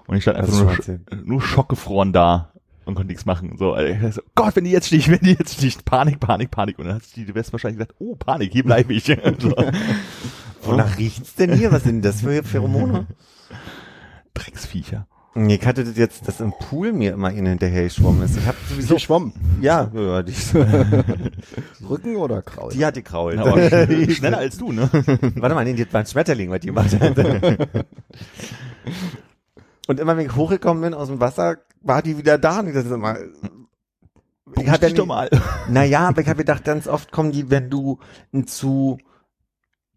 Und ich stand einfach nur, sch- nur schockgefroren da und konnte nichts machen. So, äh, so, Gott, wenn die jetzt sticht, wenn die jetzt sticht, Panik, Panik, Panik. Und dann hat sich die Wespe wahrscheinlich gesagt, oh, Panik, hier bleibe ich. so. Wonach riecht's denn hier? Was sind das für Pheromone? Drecksviecher. Ich hatte das jetzt, dass im Pool mir immer ihnen hinterher geschwommen ist. Ich habe sowieso, wieso schwamm? ja, ja, die, Rücken oder Kraul? die hat die Kraul. Schn- schneller als du, ne? Warte mal, nee, das war ein Schmetterling, was die gemacht hat. Und immer wenn ich hochgekommen bin aus dem Wasser, war die wieder da. Und ich dachte immer, ich hatte dich doch mal. Naja, aber ich habe gedacht, ganz oft kommen die, wenn du zu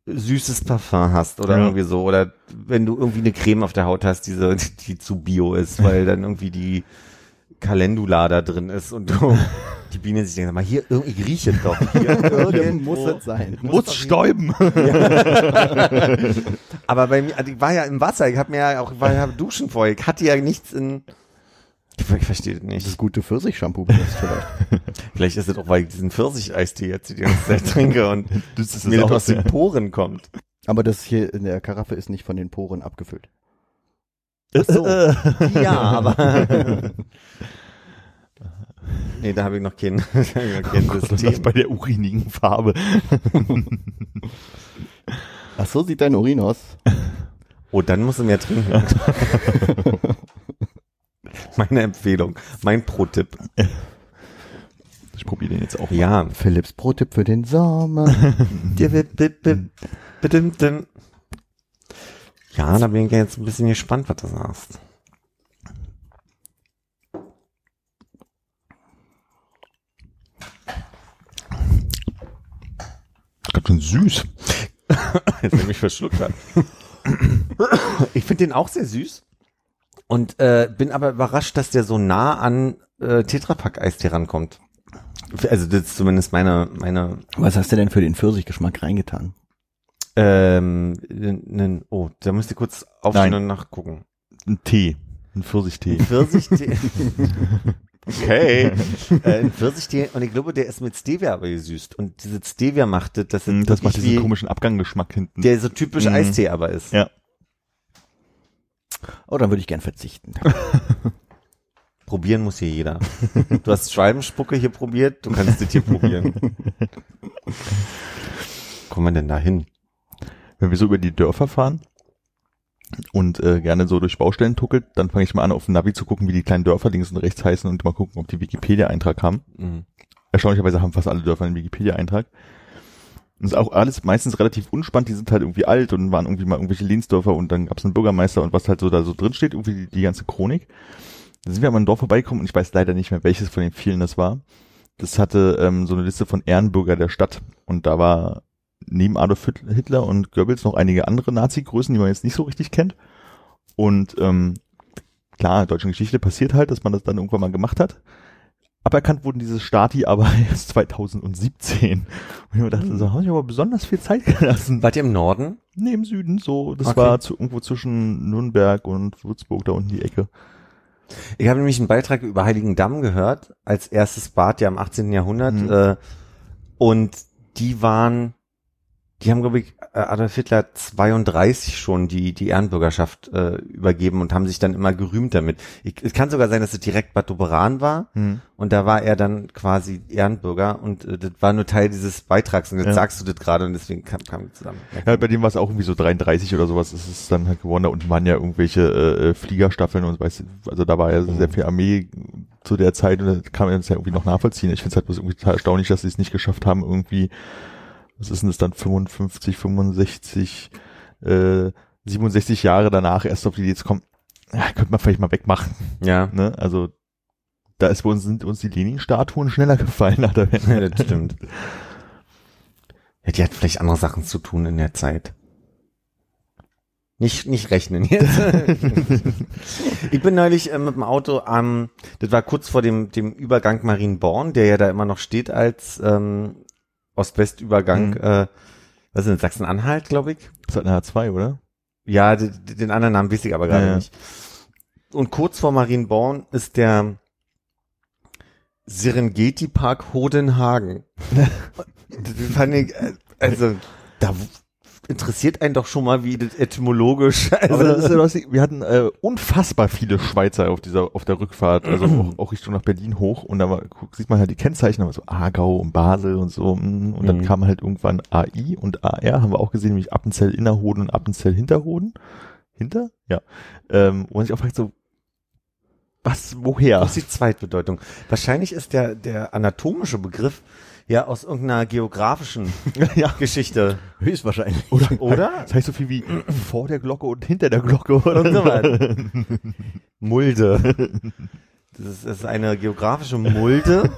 süßes Parfum hast oder Ja. irgendwie so. Oder wenn du irgendwie eine Creme auf der Haut hast, diese, die zu bio ist, weil dann irgendwie die Calendula da drin ist und du, die Biene sich denkt, mal, hier, irgendwie es doch. Hier, irgendwo. muss es sein. Muss stäuben. Aber bei mir, also ich war ja im Wasser, ich habe mir ja auch, ich war ja duschen vorher, ich hatte ja nichts in, ich, ich verstehe das nicht. Das gute Pfirsich-Shampoo benutzt vielleicht. Vielleicht ist es auch, weil ich diesen Pfirsicheistee jetzt die ganze Zeit trinke und Das ist mir das aus den Poren kommt. Aber das hier in der Karaffe ist nicht von den Poren abgefüllt. Ach so. Ja, aber. nee, da habe ich noch kein, da hab ich noch kein Oh Gott, das System. bei der urinigen Farbe. Ach so sieht dein Urin aus. Oh, dann musst du mehr trinken. Meine Empfehlung, mein Pro-Tipp. Ich probiere den jetzt auch. mal. Ja. Philips Pro-Tipp für den Sommer. Ja, da bin ich jetzt ein bisschen gespannt, was du sagst. Ganz schön süß. Jetzt nämlich verschluckt hat. Ich finde den auch sehr süß und äh, bin aber überrascht, dass der so nah an äh, Tetrapack-Eistee rankommt. Also das ist zumindest meine, meine Was hast du denn für den Pfirsichgeschmack reingetan? ähm, nen, oh, da müsst ihr kurz aufstehen und nachgucken. Ein Tee. Ein Pfirsichtee. Pfirsichtee. okay. äh, ein Pfirsichtee und ich glaube, der ist mit Stevia aber gesüßt und diese Stevia macht das, dass es Mm, Das macht diesen komischen Abganggeschmack hinten. der so typisch Mhm. Eistee aber ist. Ja. Oh, dann würde ich gern verzichten. Probieren muss hier jeder. Du hast Schwalbenspucke hier probiert, du kannst das hier probieren. Kommen wir denn da hin? Wenn wir so über die Dörfer fahren und äh, gerne so durch Baustellen tuckelt, dann fange ich mal an, auf dem Navi zu gucken, wie die kleinen Dörfer links und rechts heißen und mal gucken, ob die Wikipedia-Eintrag haben. Mhm. Erstaunlicherweise haben fast alle Dörfer einen Wikipedia-Eintrag. Und ist auch alles meistens relativ unspannend, die sind halt irgendwie alt und waren irgendwie mal irgendwelche Lehnsdörfer und dann gab es einen Bürgermeister und was halt so da so drin steht, irgendwie die, die ganze Chronik. Dann sind wir aber ein Dorf vorbeigekommen und ich weiß leider nicht mehr, welches von den vielen das war. Das hatte ähm, so eine Liste von Ehrenbürger der Stadt und da war neben Adolf Hit- Hitler und Goebbels noch einige andere Nazi-Größen, die man jetzt nicht so richtig kennt. Und ähm, klar, deutsche Geschichte passiert halt, dass man das dann irgendwann mal gemacht hat. Aberkannt wurden diese Stati aber erst 2017. Und ich mir dachte, so haben ich aber besonders viel Zeit gelassen. Wart ihr im Norden? Nee, im Süden, so, das Okay. war zu, irgendwo zwischen Nürnberg und Würzburg, da unten die Ecke. Ich habe nämlich einen Beitrag über Heiligendamm gehört, als erstes Bad ja im 18. Jahrhundert. Mhm. Äh, und die waren, die haben, glaube ich, äh, Adolf Hitler 32 schon die, die Ehrenbürgerschaft äh, übergeben und haben sich dann immer gerühmt damit. Ich, es kann sogar sein, dass es direkt Bad Doberan war Hm. und da war er dann quasi Ehrenbürger und äh, das war nur Teil dieses Beitrags und jetzt Ja. sagst du das gerade und deswegen kam, kam ich zusammen. Ja, bei dem war es auch irgendwie so 33 oder sowas, ist es dann halt geworden. Da unten waren ja irgendwelche äh, äh, Fliegerstaffeln und weißt du, also da war ja sehr viel Armee zu der Zeit und das kann man jetzt ja irgendwie noch nachvollziehen. Ich finde es halt bloß irgendwie total erstaunlich, dass sie es nicht geschafft haben, irgendwie, was ist denn das dann, 55, 65, äh, 67 Jahre danach erst auf die Idee zu kommen, ja, könnte man vielleicht mal wegmachen. Ja, Ne? Also da ist bei uns, sind uns die Lenin-Statuen schneller gefallen nach der Wende. das stimmt. Ja, die hat vielleicht andere Sachen zu tun in der Zeit. Nicht, nicht rechnen jetzt. ich bin neulich äh, mit dem Auto am, das war kurz vor dem, dem Übergang Marienborn, der ja da immer noch steht als ähm, Ost-West-Übergang, Mhm. äh, was ist denn, Sachsen-Anhalt, glaube ich. Das hat eine H2, oder? Ja, den anderen Namen weiß ich aber gerade Ja, ja. nicht. Und kurz vor Marienborn ist der Serengeti Park Hodenhagen. fand ich, äh, also, da interessiert einen doch schon mal, wie das etymologisch, also, Aber das ist ja lustig. Wir hatten äh, unfassbar viele Schweizer auf dieser auf der Rückfahrt, also auch, auch Richtung nach Berlin hoch und da war, sieht man halt die Kennzeichen, aber so Aargau und Basel und so mm, und dann Mhm. kam halt irgendwann AI und AR, haben wir auch gesehen, nämlich Appenzell Innerhoden und Appenzell Hinterhoden. Hinter? Ja. Ähm, wo man sich auch fragt so, was, woher? das ist die Zweitbedeutung. Wahrscheinlich ist der, der anatomische Begriff ja aus irgendeiner geografischen ja. Geschichte, Höchstwahrscheinlich. Oder? oder? Das heißt so viel wie vor der Glocke und hinter der Glocke. Oder? So. Mulde. Das ist, das ist eine geografische Mulde.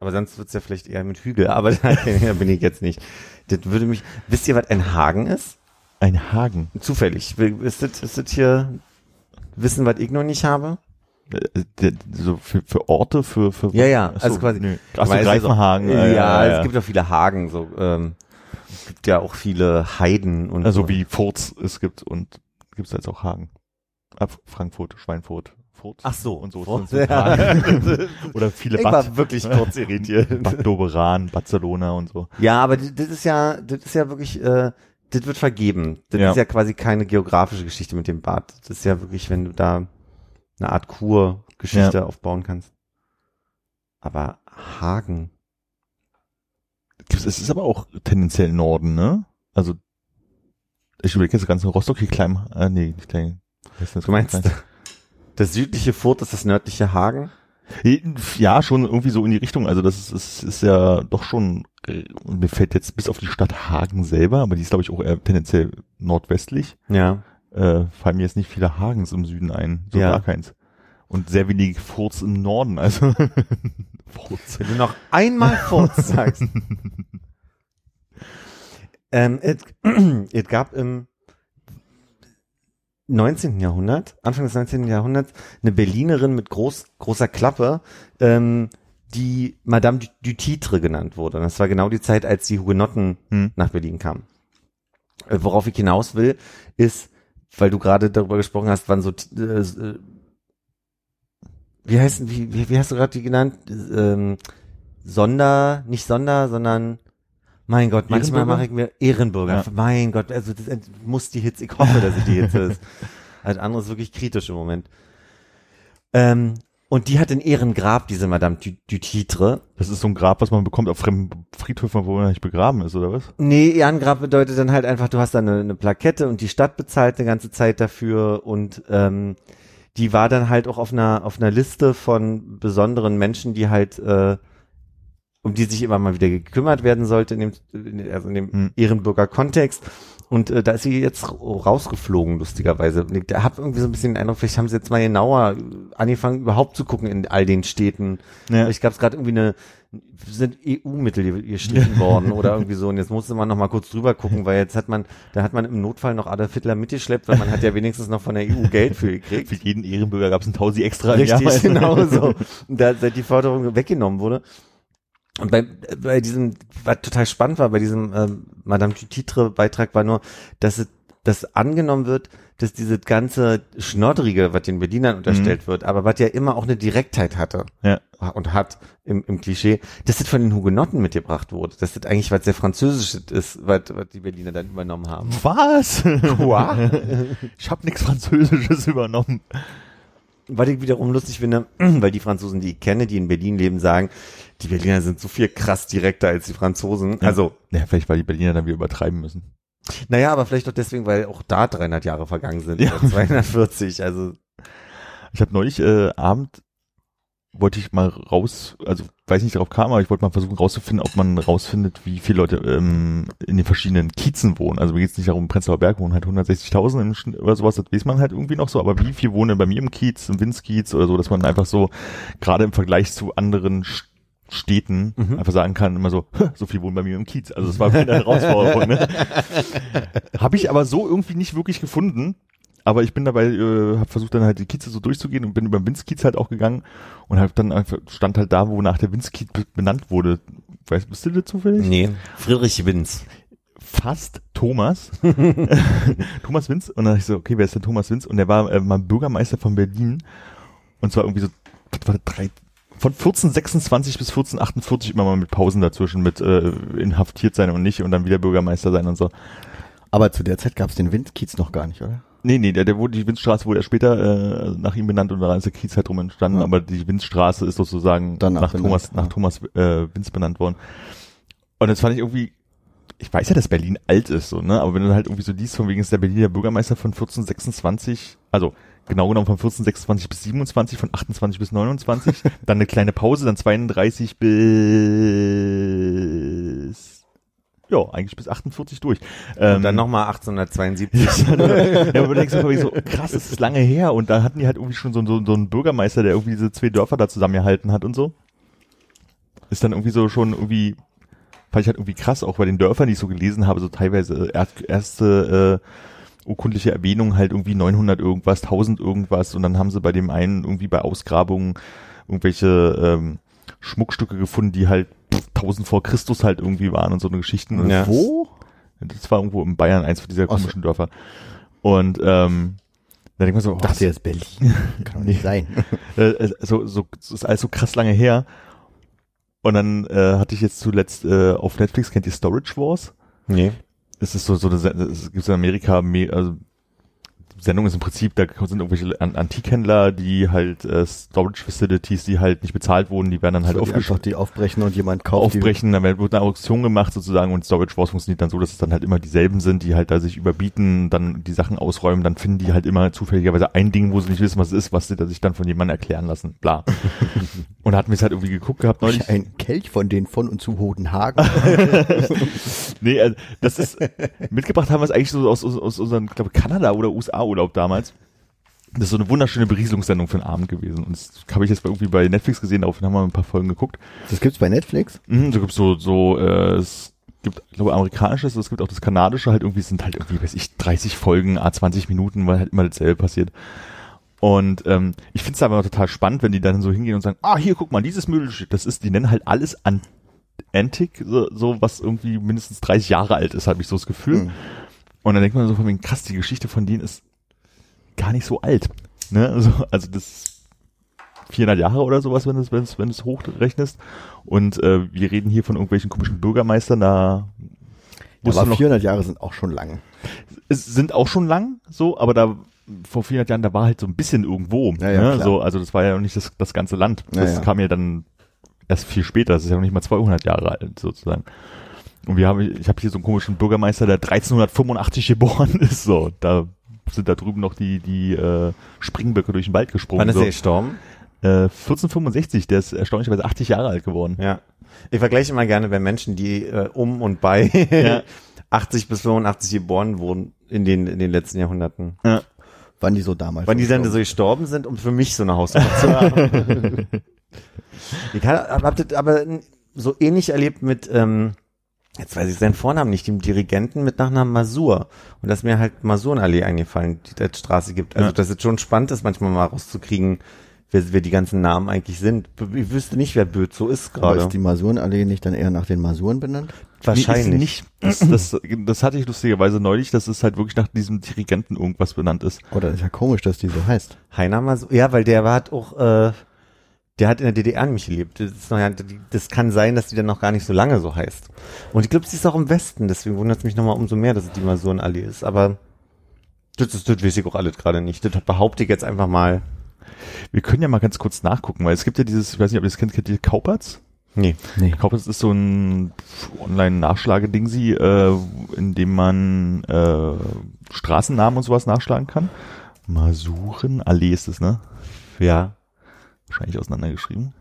Aber sonst wird's ja vielleicht eher mit Hügel, aber da da bin ich jetzt nicht. Das würde mich. Wisst ihr, was ein Hagen ist? Ein Hagen. Zufällig. Ist das, ist das hier Wissen, was ich noch nicht habe? Äh, der- so für, für Orte, für, für Ja, ja, Ach also so, quasi- Nö. Greifenhagen. auch- äh, Ja, es gibt auch viele Hagen. So, ähm, es gibt ja auch viele Heiden und also so. wie Furz es gibt und gibt's jetzt auch Hagen. Ab Frankfurt, Schweinfurt, Furz. Ach so, und so. Furz, ja. Oder viele ich Bad, war wirklich kurz irritiert. Bad Doberan, Barcelona und so. Ja, aber das das ist ja, das ist ja wirklich, äh, das wird vergeben. Das Ja. ist ja quasi keine geografische Geschichte mit dem Bad. Das ist ja wirklich, wenn du da eine Art Kurgeschichte aufbauen kannst. Aber Hagen. Es ist aber auch tendenziell Norden, ne? Also ich überlege jetzt ganz Rostock hier klein, äh, nee, nicht klein. Du meinst, Klein. das südliche Furt ist das nördliche Hagen? Ja, schon irgendwie so in die Richtung. Also das ist, ist, ist ja doch schon, äh, mir fällt jetzt bis auf die Stadt Hagen selber, aber die ist glaube ich auch eher tendenziell nordwestlich, Ja. Äh, fallen mir jetzt nicht viele Hagens im Süden ein. So Ja. gar keins. Und sehr wenig Furz im Norden, also Furz. Wenn du noch einmal Furt sagst. ähm, es, gab im 19. Jahrhundert, Anfang des 19. Jahrhunderts, eine Berlinerin mit groß, großer Klappe, ähm, die Madame du, du Titre genannt wurde. Und das war genau die Zeit, als die Hugenotten Hm. nach Berlin kamen. Äh, worauf ich hinaus will, ist, weil du gerade darüber gesprochen hast, wann so, äh, äh, wie heißt, wie, wie, wie hast du gerade die genannt? Ähm, Sonder, nicht Sonder, sondern mein Gott, manchmal mache ich mir Ehrenbürger. Ja. Mein Gott, also das muss die Hitze, ich hoffe, dass es die Hitze ist. Alles andere ist wirklich kritisch im Moment. Ähm, und die hat ein Ehrengrab, diese Madame du, du Titre. Das ist so ein Grab, was man bekommt auf fremden Friedhöfen, wo man nicht begraben ist, oder was? Nee, Ehrengrab bedeutet dann halt einfach, du hast da eine, eine Plakette und die Stadt bezahlt eine ganze Zeit dafür und ähm, die war dann halt auch auf einer auf einer Liste von besonderen Menschen, die halt äh, um die sich immer mal wieder gekümmert werden sollte in dem in- also in dem Hm. Ehrenbürger Kontext und äh, da ist sie jetzt rausgeflogen lustigerweise. Ich habe irgendwie so ein bisschen den Eindruck, vielleicht haben sie jetzt mal genauer angefangen überhaupt zu gucken in all den Städten. Ja. Ich glaube, es gerade irgendwie eine sind EU-Mittel gestrichen worden oder irgendwie so. Und jetzt musste man noch mal kurz drüber gucken, weil jetzt hat man, da hat man im Notfall noch Adolf Hitler mitgeschleppt, weil man hat ja wenigstens noch von der EU Geld für gekriegt. Für jeden Ehrenbürger gab es ein Tausi extra im Jahr. Richtig, genau so. Und da, seit die Förderung weggenommen wurde. Und bei, bei diesem, was total spannend war, bei diesem ähm, Madame du Titre Beitrag war nur, dass es dass angenommen wird, dass diese ganze Schnoddrige, was den Berlinern unterstellt wird, aber was ja immer auch eine Direktheit hatte Ja. und hat im, im Klischee, dass das von den Hugenotten mitgebracht wurde. Dass das eigentlich was sehr Französisches ist, was, was die Berliner dann übernommen haben. Was? ich habe nichts Französisches übernommen. Was ich wiederum lustig finde, weil die Franzosen, die ich kenne, die in Berlin leben, sagen, die Berliner sind so viel krass direkter als die Franzosen. Also, Ja, vielleicht, weil die Berliner dann wieder übertreiben müssen. naja, aber vielleicht auch deswegen, weil auch da 300 Jahre vergangen sind. Ja. oder 240, also. Ich habe neulich äh, Abend wollte ich mal raus, also weiß nicht darauf kam, aber ich wollte mal versuchen rauszufinden, ob man rausfindet, wie viele Leute ähm, in den verschiedenen Kiezen wohnen. Also mir geht's nicht darum, Prenzlauer Berg wohnen halt 160.000 im Schnitt oder sowas, das weiß man halt irgendwie noch so, aber wie viel wohnen bei mir im Kiez, im Winskiez oder so, dass man einfach so, gerade im Vergleich zu anderen Städten Mhm. einfach sagen kann, immer so, "Hä, so viel wohnen bei mir im Kiez. Also das war eine Herausforderung. Ne? Habe ich aber so irgendwie nicht wirklich gefunden. Aber ich bin dabei, äh, habe versucht dann halt die Kieze so durchzugehen und bin über den Winzkiez halt auch gegangen und halt dann einfach stand halt da, wo nach der Winzkiez be- benannt wurde. Weißt bist du das zufällig? Nee, Friedrich Winz. Fast Thomas. Thomas Winz. Und dann dachte ich so, okay, wer ist denn Thomas Winz? Und der war äh, mal Bürgermeister von Berlin. Und zwar irgendwie so, was war das, drei, von 1426 bis 1448 immer mal mit Pausen dazwischen, mit äh, inhaftiert sein und nicht und dann wieder Bürgermeister sein und so. Aber zu der Zeit gab es den Windkiez noch gar nicht, oder? Nee, nee, der, der wurde, die Windstraße wurde ja später äh, nach ihm benannt und da ist der Kiez halt drum entstanden, Ja. aber die Windstraße ist sozusagen Danach nach benannt, Thomas, ja. nach Thomas äh, Winz benannt worden. Und das fand ich irgendwie, ich weiß ja, dass Berlin alt ist, so, ne, aber wenn du halt irgendwie so liest, von wegen ist der Berliner Bürgermeister von 1426, also genau genommen von 1426 bis 27, von 28 bis 29, dann eine kleine Pause, dann 32 bis, ja, eigentlich bis 48 durch. Ähm, Und dann nochmal 1872. ja, aber du denkst einfach so, krass, das ist lange her. Und da hatten die halt irgendwie schon so, so, so einen Bürgermeister, der irgendwie diese zwei Dörfer da zusammengehalten hat und so. Ist dann irgendwie so schon irgendwie, fand ich halt irgendwie krass, auch bei den Dörfern, die ich so gelesen habe, so teilweise äh, erst, erste äh, urkundliche Erwähnung halt irgendwie 900 irgendwas, 1000 irgendwas. Und dann haben sie bei dem einen irgendwie bei Ausgrabungen irgendwelche ähm, Schmuckstücke gefunden, die halt pff, 1000 vor Christus halt irgendwie waren und so eine Geschichten. Und Ja. Wo? das war irgendwo in Bayern, eins von dieser so. komischen Dörfer. Und ähm, da denkt man so, oh, Dachte jetzt Berlin. Kann doch nicht sein. äh, so, so, das ist alles so krass lange her. Und dann äh, hatte ich jetzt zuletzt äh, auf Netflix, kennt ihr Storage Wars? nee. Es ist so, so eine, es gibt in Amerika, me- also Sendung ist im Prinzip, da sind irgendwelche An Antikhändler, die halt äh, Storage Facilities, die halt nicht bezahlt wurden, die werden dann halt So, die die aufbrechen und jemand kauft aufbrechen, dann wird eine Auktion gemacht sozusagen und Storage Wars funktioniert dann so, dass es dann halt immer dieselben sind, die halt da sich überbieten, dann die Sachen ausräumen, dann finden die halt immer zufälligerweise ein Ding, wo sie nicht wissen, was es ist, was sie da sich dann von jemandem erklären lassen, bla. und hatten wir es halt irgendwie geguckt gehabt neulich. ein Kelch von den von und zu Hodenhagen. Nee, äh, das ist, mitgebracht haben wir es eigentlich so aus, aus, aus unseren, ich glaube Kanada oder USA-Urlaub damals. Das ist so eine wunderschöne Berieselungssendung für den Abend gewesen. Und das habe ich jetzt irgendwie bei Netflix gesehen, daraufhin haben wir ein paar Folgen geguckt. Das gibt's bei Netflix? Mhm, so gibt's so, so, äh, es gibt, ich glaube, amerikanisches, es gibt auch das kanadische, halt irgendwie sind halt irgendwie, weiß ich, 30 Folgen, a 20 Minuten, weil halt immer dasselbe passiert. Und ähm, ich finde es aber total spannend, wenn die dann so hingehen und sagen, ah, hier, guck mal, dieses Möbelstück, das ist, die nennen halt alles an Antik, so, so was irgendwie mindestens 30 Jahre alt ist, habe ich so das Gefühl. Mhm. Und dann denkt man so von wegen, krass, die Geschichte von denen ist gar nicht so alt. Ne? Also, also das 400 Jahre oder sowas, wenn du es wenn es wenn es hochrechnest. Und äh, wir reden hier von irgendwelchen komischen Bürgermeistern, da du aber noch, 400 Jahre sind auch schon lang. es sind auch schon lang so, aber da vor 400 Jahren, da war halt so ein bisschen irgendwo. Ja, ja, ne? so, also das war ja noch nicht das, das ganze Land. Ja, Das ja. kam ja dann erst viel später. Das ist ja noch nicht mal 200 Jahre alt sozusagen. Und wir haben, ich habe hier so einen komischen Bürgermeister, der 1385 geboren ist. So, da sind da drüben noch die die äh, Springböcke durch den Wald gesprungen. Wann ist so. er gestorben? Äh, 1465, der ist erstaunlicherweise 80 Jahre alt geworden. Ja. Ich vergleiche immer gerne bei Menschen, die äh, um und bei Ja. 80 bis 85 geboren wurden in den, in den letzten Jahrhunderten. Ja. Wann die so damals Wann die dann so gestorben gestorben sind, um für mich so eine Hausnummer zu haben. ich hab, hab das aber so ähnlich erlebt mit, ähm, jetzt weiß ich seinen Vornamen nicht, dem Dirigenten mit Nachnamen Masur. Und da ist mir halt Masurenallee eingefallen, die da Straße gibt. Also Ja. das ist schon spannend, ist manchmal mal rauszukriegen, wer, wer die ganzen Namen eigentlich sind. Ich wüsste nicht, wer Bözo ist Aber gerade. ist die Masurenallee nicht dann eher nach den Masuren benannt? Wahrscheinlich. Nicht. Das, das, das hatte ich lustigerweise neulich, dass es halt wirklich nach diesem Dirigenten irgendwas benannt ist. Oder ist ja komisch, dass die so heißt. Heiner Masur. Ja, weil der war hat auch, äh, der hat in der DDR nämlich gelebt. Das, ist noch, ja- das kann sein, dass die dann noch gar nicht so lange so heißt. Und ich glaube, sie ist auch im Westen, deswegen wundert es mich nochmal umso mehr, dass es die Masurenallee ist. Aber das, ist, das weiß ich auch alles gerade nicht. Das behaupte ich jetzt einfach mal. Wir können ja mal ganz kurz nachgucken, weil es gibt ja dieses, ich weiß nicht, ob ihr das kennt, kennt ihr Kaupertz? Nee. Nee. Kaupertz ist so ein Online-Nachschlagedingsi, äh, in dem man äh, Straßennamen und sowas nachschlagen kann. Masurenallee ist es, ne? Ja. Wahrscheinlich auseinandergeschrieben.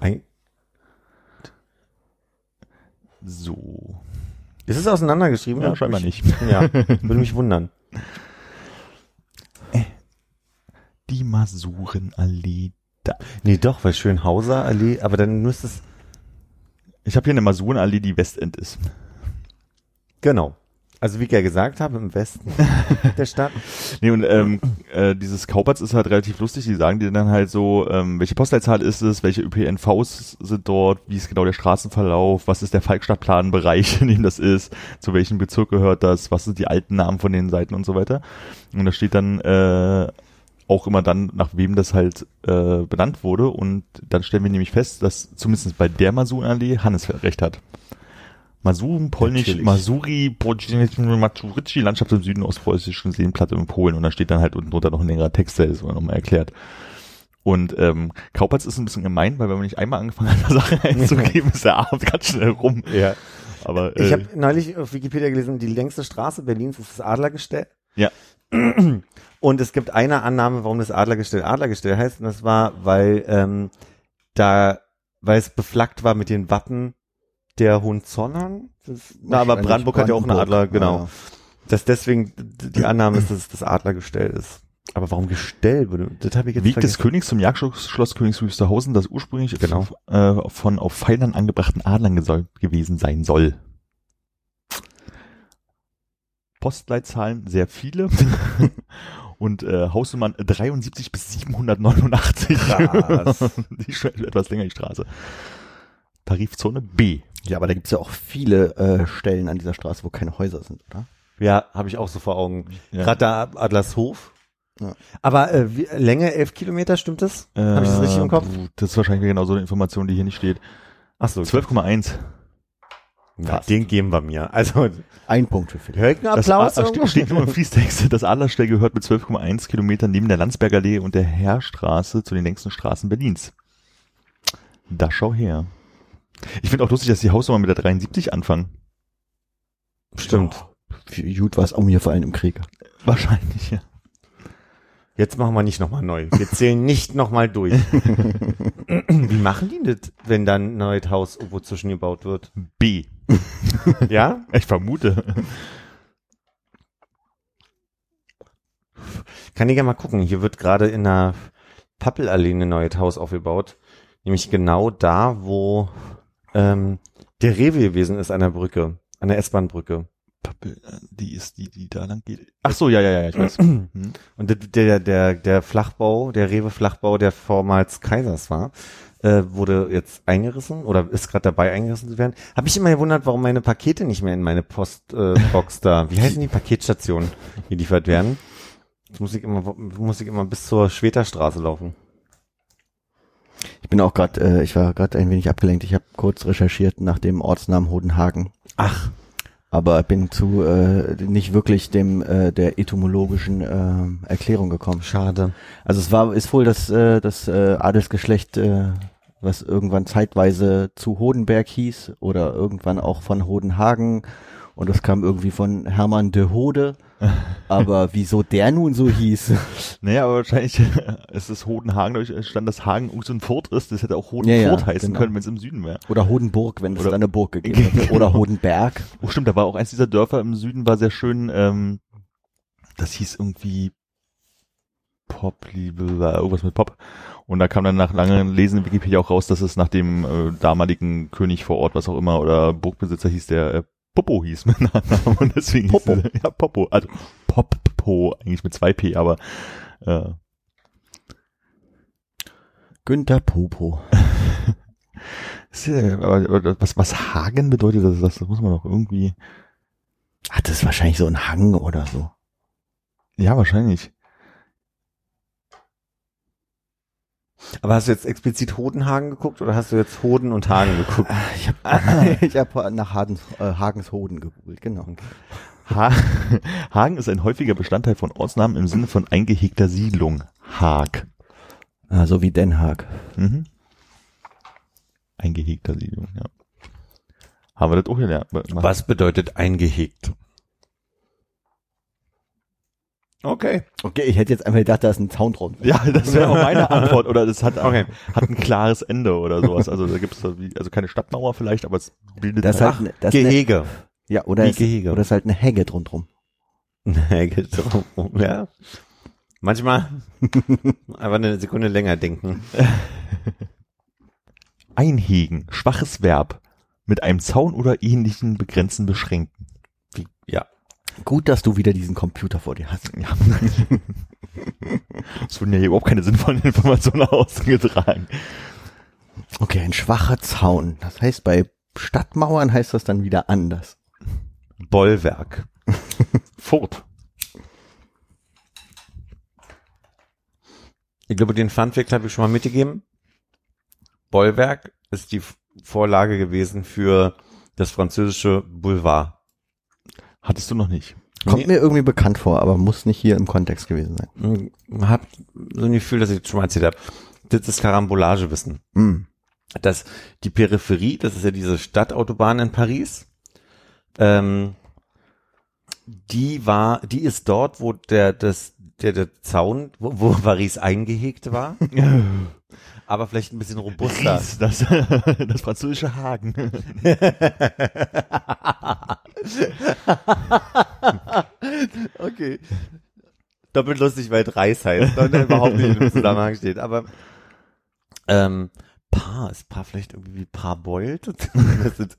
Ein, So. ist es auseinandergeschrieben? Ja, scheinbar nicht. Ja, würde mich wundern. Die Masurenallee. Da. Nee, doch, weil Schönhauser Allee, aber dann müsste es, Ich habe hier eine Masurenallee, die Westend ist. genau. Also wie ich ja gesagt habe, im Westen der Stadt. Nee, und ähm, äh, dieses Kaupertz ist halt relativ lustig. Die sagen dir dann halt so, ähm, welche Postleitzahl ist es, welche ÖPNVs sind dort, wie ist genau der Straßenverlauf, was ist der Falkstadtplanbereich, in dem das ist, zu welchem Bezirk gehört das, was sind die alten Namen von den Seiten und so weiter. Und da steht dann äh, auch immer dann, nach wem das halt äh, benannt wurde. Und dann stellen wir nämlich fest, dass zumindest bei der Masurenallee Hannes recht hat. Masuren, Polnisch, Natürlich. Masuri, Maturici, Landschaft im Süden ostpreußischen Seenplatte in Polen. Und da steht dann halt unten drunter noch ein längerer Text, der ist nochmal erklärt. Und ähm, Kaupatz ist ein bisschen gemein, weil wenn man nicht einmal angefangen hat, eine Sache einzugeben, ist der Abend ganz schnell rum. Ja. Aber äh, Ich habe neulich auf Wikipedia gelesen, die längste Straße Berlins ist das Adlergestell. Ja. Und es gibt eine Annahme, warum das Adlergestell Adlergestell heißt. Und das war, weil ähm, da, weil es beflaggt war mit den Wappen der Hohenzollern. Na, aber Brandenburg hat ja auch einen. Adler, genau. Ja. Dass deswegen die Annahme ist, dass das Adlergestell ist. Aber warum Gestell? würde- Das habe ich jetzt Weg des vergessen. Königs zum Jagdschloss Schloss Königs Wusterhausen, das ursprünglich Genau. äh, von auf Pfeilern angebrachten Adlern gewesen sein soll. Postleitzahlen sehr viele und äh, Hausnummern 73 bis 789. Krass. die ist schon etwas länger die Straße. Tarifzone B. Ja, aber da gibt's ja auch viele äh, Stellen an dieser Straße, wo keine Häuser sind, oder? Ja, habe ich auch so vor Augen. Ja. Gerade da Adlershof. Ja. Aber äh, wie, Länge elf Kilometer, stimmt das? Habe ich das richtig im Kopf? Äh, Das ist wahrscheinlich genau so eine Information, die hier nicht steht. Ach so. 12,1. Ja, den geben wir mir. Also, Ein Punkt für Philipp. hör ich einen Das Applaus? A- steht, steht nur im Fließtext. Das Adlerstell gehört mit 12,1 Kilometern neben der Landsbergallee und der Heerstraße zu den längsten Straßen Berlins. Da schau her. Ich finde auch lustig, dass die Hausnummer mit der 73 anfangen. Stimmt. Für gut war es um hier vor allem im Krieg. Wahrscheinlich, ja. Jetzt machen wir nicht nochmal neu. Wir zählen nicht nochmal durch. Wie machen die das, wenn dann ein neues Haus irgendwo zwischengebaut wird? B. Ja? Ich vermute. Kann ich ja mal gucken. Hier wird gerade in der Pappelallee ein neues Haus aufgebaut. Nämlich genau da, wo ähm, der Rewe gewesen ist an der Brücke. An der S-Bahn-Brücke. Äh, die ist die, die da lang geht. Ach so, ja, ja, ja, ich weiß. Hm. Und der, der, der, Flachbau, der Rewe-Flachbau, der vormals Kaisers war, äh, wurde jetzt eingerissen oder ist gerade dabei eingerissen zu werden. Habe ich immer gewundert, warum meine Pakete nicht mehr in meine Postbox äh, da, wie heißen die Paketstationen, geliefert werden. Jetzt muss ich immer, muss ich immer bis zur Schweterstraße laufen. Ich bin auch gerade, äh, ich war gerade ein wenig abgelenkt. Ich habe kurz recherchiert nach dem Ortsnamen Hodenhagen. Ach, Aber bin zu äh, nicht wirklich dem äh, der etymologischen äh, Erklärung gekommen. schade. Also es war ist wohl das äh, das äh, Adelsgeschlecht, äh, was irgendwann zeitweise zu Hodenberg hieß oder irgendwann auch von Hodenhagen und das kam irgendwie von Hermann de Hode. Aber wieso der nun so hieß? Naja, aber wahrscheinlich ist es Hodenhagen, dadurch stand, dass Hagen so ein Furt ist. Das hätte auch Ja, ja, Hodenfurt heißen genau. können, wenn es im Süden wäre. Oder Hodenburg, wenn es da eine Burg gegeben hätte. Oder Hodenberg. Oh, stimmt, da war auch eins dieser Dörfer im Süden, war sehr schön, ähm, das hieß irgendwie Pop, Liebe, war irgendwas mit Pop. Und da kam dann nach langem Lesen in Wikipedia auch raus, dass es nach dem äh, damaligen König vor Ort, was auch immer, oder Burgbesitzer hieß, der äh, Popo hieß mit Nachnamen. Und deswegen Popo. hieß es, ja, Popo, also Poppo, eigentlich mit zwei P, aber äh, Günther Popo. Was, was Hagen bedeutet, das, das muss man doch irgendwie. Hat das wahrscheinlich so einen Hang oder so. Ja, wahrscheinlich. Aber hast du jetzt explizit Hodenhagen geguckt oder hast du jetzt Hoden und Hagen geguckt? Ich habe ich hab nach Hagens, äh, Hagens Hoden gegoogelt, genau. Ha Hagen ist ein häufiger Bestandteil von Ortsnamen im Sinne von eingehegter Siedlung. Haag. Ah, so wie Den Haag. Mhm. Eingehegter Siedlung, ja. Haben wir das auch gelernt. Was bedeutet eingehegt? Okay. Okay, ich hätte jetzt einfach gedacht, da ist ein Zaun drum. Ja, das wäre auch meine Antwort. Oder das hat, Okay. hat ein klares Ende oder sowas. Also da gibt es also keine Stadtmauer vielleicht, aber es bildet Das halt, ne- das ist eine, Gehege. ja, oder wie ist, Gehege. oder ist halt eine Hegge drumrum. Gehege. ja. Manchmal einfach eine Sekunde länger denken. Einhegen, schwaches Verb. Mit einem Zaun oder ähnlichen Begrenzen beschränken. Gut, dass du wieder diesen Computer vor dir hast. Ja. Es wurden ja hier überhaupt keine sinnvollen Informationen ausgetragen. Okay, ein schwacher Zaun. Das heißt, bei Stadtmauern heißt das dann wieder anders. Bollwerk. Furt. Ich glaube, den Funfact habe ich schon mal mitgegeben. Bollwerk ist die Vorlage gewesen für das französische Boulevard. Hattest du noch nicht. Kommt Nee. mir irgendwie bekannt vor, aber muss nicht hier im Kontext gewesen sein. Hm, Hab so ein Gefühl, dass ich das schon mal erzählt habe. Das ist Karambolagewissen. Hm. dass die Peripherie, das ist ja diese Stadtautobahn in Paris, ähm, die war, die ist dort, wo der, das, der, der Zaun, wo, wo Paris eingehegt war, aber vielleicht ein bisschen robuster. Ries, das, das französische Hagen. okay. Doppelt lustig, weil Reis heißt und überhaupt nicht im Zusammenhang steht, aber ähm, Paar, ist Paar vielleicht irgendwie wie Parboiled? Das ist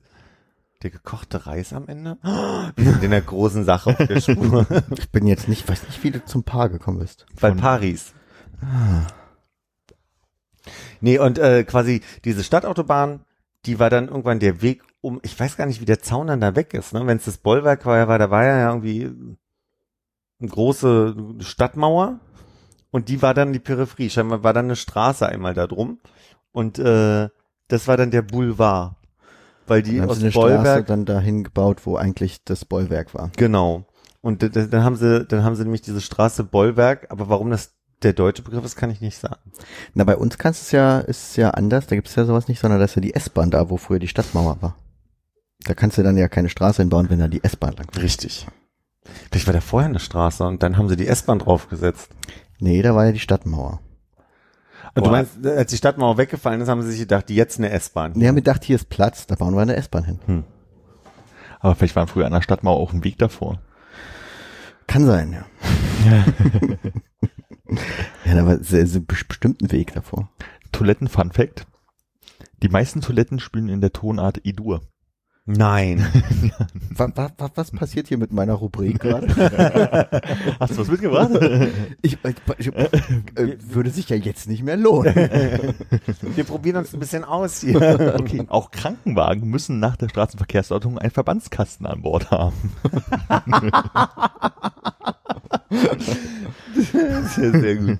der gekochte Reis am Ende? Wir sind in der großen Sache auf der Spur. Ich bin jetzt nicht, weiß nicht, wie du zum Paar gekommen bist. Bei Paris. Nee, und äh, quasi diese Stadtautobahn, die war dann irgendwann der Weg um, ich weiß gar nicht, wie der Zaun dann da weg ist, ne? Wenn es das Bollwerk war, war, da war ja irgendwie eine große Stadtmauer und die war dann die Peripherie. Scheinbar war dann eine Straße einmal da drum und äh, das war dann der Boulevard. Weil die aus sie eine Straße Bollwerk dann dahin gebaut, wo eigentlich das Bollwerk war. Genau. Und dann haben sie, dann haben sie nämlich diese Straße Bollwerk, aber warum das der deutsche Begriff ist, kann ich nicht sagen. Na, bei uns kannst es ja, ist es ja anders, da gibt es ja sowas nicht, sondern da ist ja die S-Bahn da, wo früher die Stadtmauer war. Da kannst du dann ja keine Straße hinbauen, wenn da die S-Bahn lang fährt. Richtig. Vielleicht war da vorher eine Straße und dann haben sie die S-Bahn draufgesetzt. Nee, da war ja die Stadtmauer. Und du meinst, als die Stadtmauer weggefallen ist, haben sie sich gedacht, jetzt eine S-Bahn. Nee, haben gedacht, hier ist Platz, da bauen wir eine S-Bahn hin. Aber vielleicht waren früher an der Stadtmauer auch ein Weg davor. Kann sein, ja. ja, sehr, sehr bes- bestimmt ein Weg davor. Toiletten Fun Fact. Die meisten Toiletten spielen in der Tonart E-Dur. Nein. Was, was, was passiert hier mit meiner Rubrik gerade? Hast du was mitgebracht? Ich, ich, ich äh, würde sich ja jetzt nicht mehr lohnen. Wir probieren uns ein bisschen aus hier. okay. Auch Krankenwagen müssen nach der Straßenverkehrsordnung einen Verbandskasten an Bord haben. Sehr, sehr gut.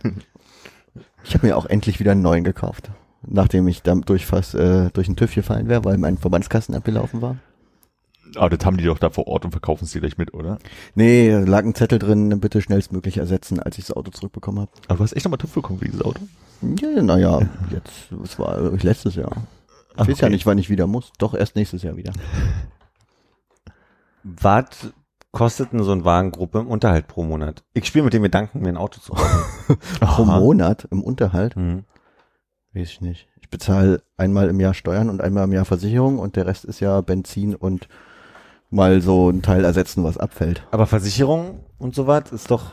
Ich habe mir auch endlich wieder einen neuen gekauft. Nachdem ich dann durch fast äh, durch den TÜV gefallen wäre, weil mein Verbandskasten abgelaufen war. Aber das haben die doch da vor Ort und verkaufen es gleich mit, oder? Nee, da lag ein Zettel drin, bitte schnellstmöglich ersetzen, als ich das Auto zurückbekommen habe. Aber du hast echt nochmal TÜV bekommen für dieses Auto? Ja, naja, jetzt, das war letztes Jahr. Ich Ach, weiß ja okay. nicht, wann ich wieder muss. Doch erst nächstes Jahr wieder. Was kostet denn so ein Wagengruppe im Unterhalt pro Monat? Ich spiele mit dem Gedanken, mir ein Auto zu kaufen. Pro. Monat im Unterhalt? Mhm. Weiß ich nicht. Ich bezahle einmal im Jahr Steuern und einmal im Jahr Versicherung und der Rest ist ja Benzin und mal so ein Teil ersetzen, was abfällt. Aber Versicherung und so was ist doch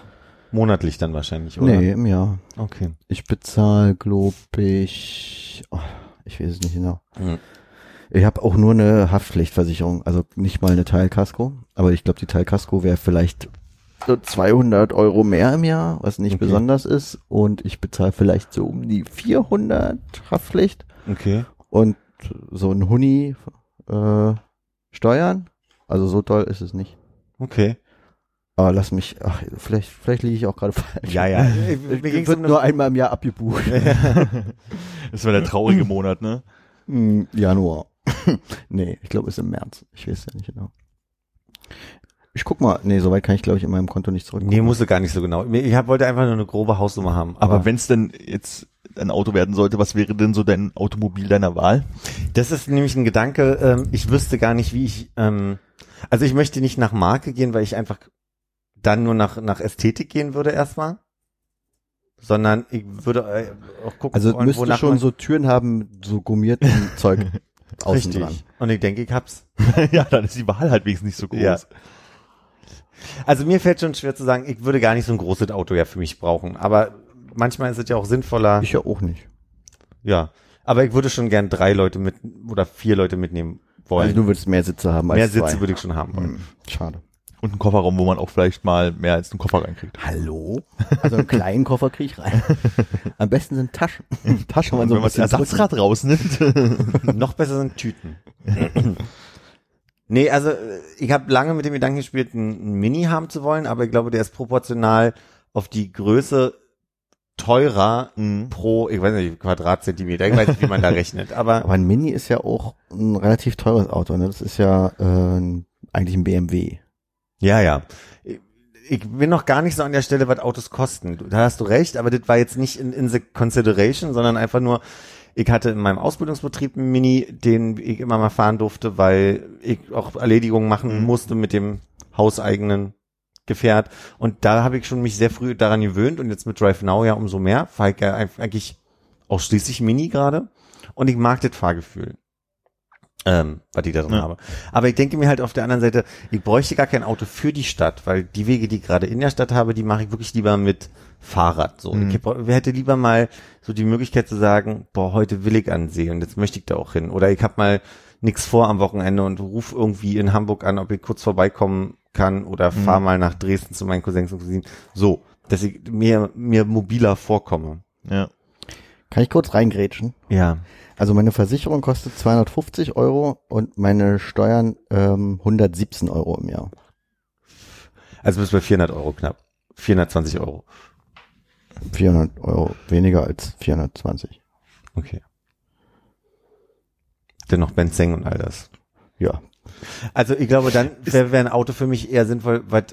monatlich dann wahrscheinlich, oder? Nee, im Jahr. Okay. Ich bezahle, glaube ich, oh, ich weiß es nicht genau. Mhm. Ich habe auch nur eine Haftpflichtversicherung, also nicht mal eine Teilkasko. Aber ich glaube, die Teilkasko wäre vielleicht so 200 Euro mehr im Jahr, was nicht Okay. besonders ist. Und ich bezahle vielleicht so um die 400 Haftpflicht Okay. und so ein Huni äh, Steuern. Also so toll ist es nicht. Okay. Aber lass mich, ach, vielleicht, vielleicht liege ich auch gerade falsch. Ja, ja. Mir ging's wird um nur einmal im Jahr abgebucht. Das war der traurige Monat, ne? Hm, Januar. nee, ich glaube, es ist im März. Ich weiß ja nicht genau. Ich guck mal. Nee, soweit kann ich, glaube ich, in meinem Konto nicht zurück. Nee, musste gar nicht so genau. Ich hab, wollte einfach nur eine grobe Hausnummer haben. Aber wenn es denn jetzt ein Auto werden sollte, was wäre denn so dein Automobil deiner Wahl? Das ist nämlich ein Gedanke, ähm, ich wüsste gar nicht, wie ich, ähm, also ich möchte nicht nach Marke gehen, weil ich einfach dann nur nach, nach Ästhetik gehen würde erstmal. Sondern ich würde äh, auch gucken, Also müsste schon so Türen haben, so gummierten Zeug außen richtig. dran. Und ich denke, ich hab's. ja, dann ist die Wahl halt wenigstens nicht so groß. Ja. Also mir fällt schon schwer zu sagen, ich würde gar nicht so ein großes Auto ja für mich brauchen. Aber manchmal ist es ja auch sinnvoller. Ich ja auch nicht. ja. Aber ich würde schon gern drei Leute mit oder vier Leute mitnehmen wollen. Also du würdest mehr Sitze haben als Mehr zwei. Sitze würde ich schon haben wollen. Hm, schade. Und ein Kofferraum, wo man auch vielleicht mal mehr als einen Koffer reinkriegt. Hallo? Also einen kleinen Koffer krieg ich rein. Am besten sind Taschen. Taschen, man so wenn ein man das Ersatzrad rausnimmt. Noch besser sind Tüten. nee, also äh, ich habe lange mit dem Gedanken gespielt, einen Mini haben zu wollen, aber ich glaube, der ist proportional auf die Größe teurer Mhm. pro, ich weiß nicht, Quadratzentimeter, ich weiß nicht, wie man da rechnet, aber Aber ein Mini ist ja auch ein relativ teures Auto. Ne? Das ist ja äh, eigentlich ein BMW. Ja, ja. Ich- bin noch gar nicht so an der Stelle, was Autos kosten. Da hast du recht, aber das war jetzt nicht in, in the consideration, sondern einfach nur, ich hatte in meinem Ausbildungsbetrieb einen Mini, den ich immer mal fahren durfte, weil ich auch Erledigungen machen Mhm. musste mit dem hauseigenen Gefährt. Und da habe ich schon mich sehr früh daran gewöhnt und jetzt mit Drive Now ja umso mehr. Fahre ich ja eigentlich ausschließlich Mini gerade. Und ich mag das Fahrgefühl. Ähm, was ich da drin Ja. habe. Aber ich denke mir halt auf der anderen Seite, ich bräuchte gar kein Auto für die Stadt, weil die Wege, die ich gerade in der Stadt habe, die mache ich wirklich lieber mit Fahrrad. So, Mhm. ich hätte lieber mal so die Möglichkeit zu sagen, boah, heute will ich an den See und jetzt möchte ich da auch hin. Oder ich habe mal nix vor am Wochenende und ruf irgendwie in Hamburg an, ob ich kurz vorbeikommen kann oder Mhm. fahr mal nach Dresden zu meinen Cousins und Cousinen. So, dass ich mir, mir mobiler vorkomme. Ja. Kann ich kurz reingrätschen? Ja. Also meine Versicherung kostet 250 Euro und meine Steuern ähm, 117 Euro im Jahr. Also bist du bei 400 Euro knapp. 420 Euro. 400 Euro weniger als 420. Okay. Dennoch Benzeng und all das. Ja. Also ich glaube, dann wäre wär ein Auto für mich eher sinnvoll, was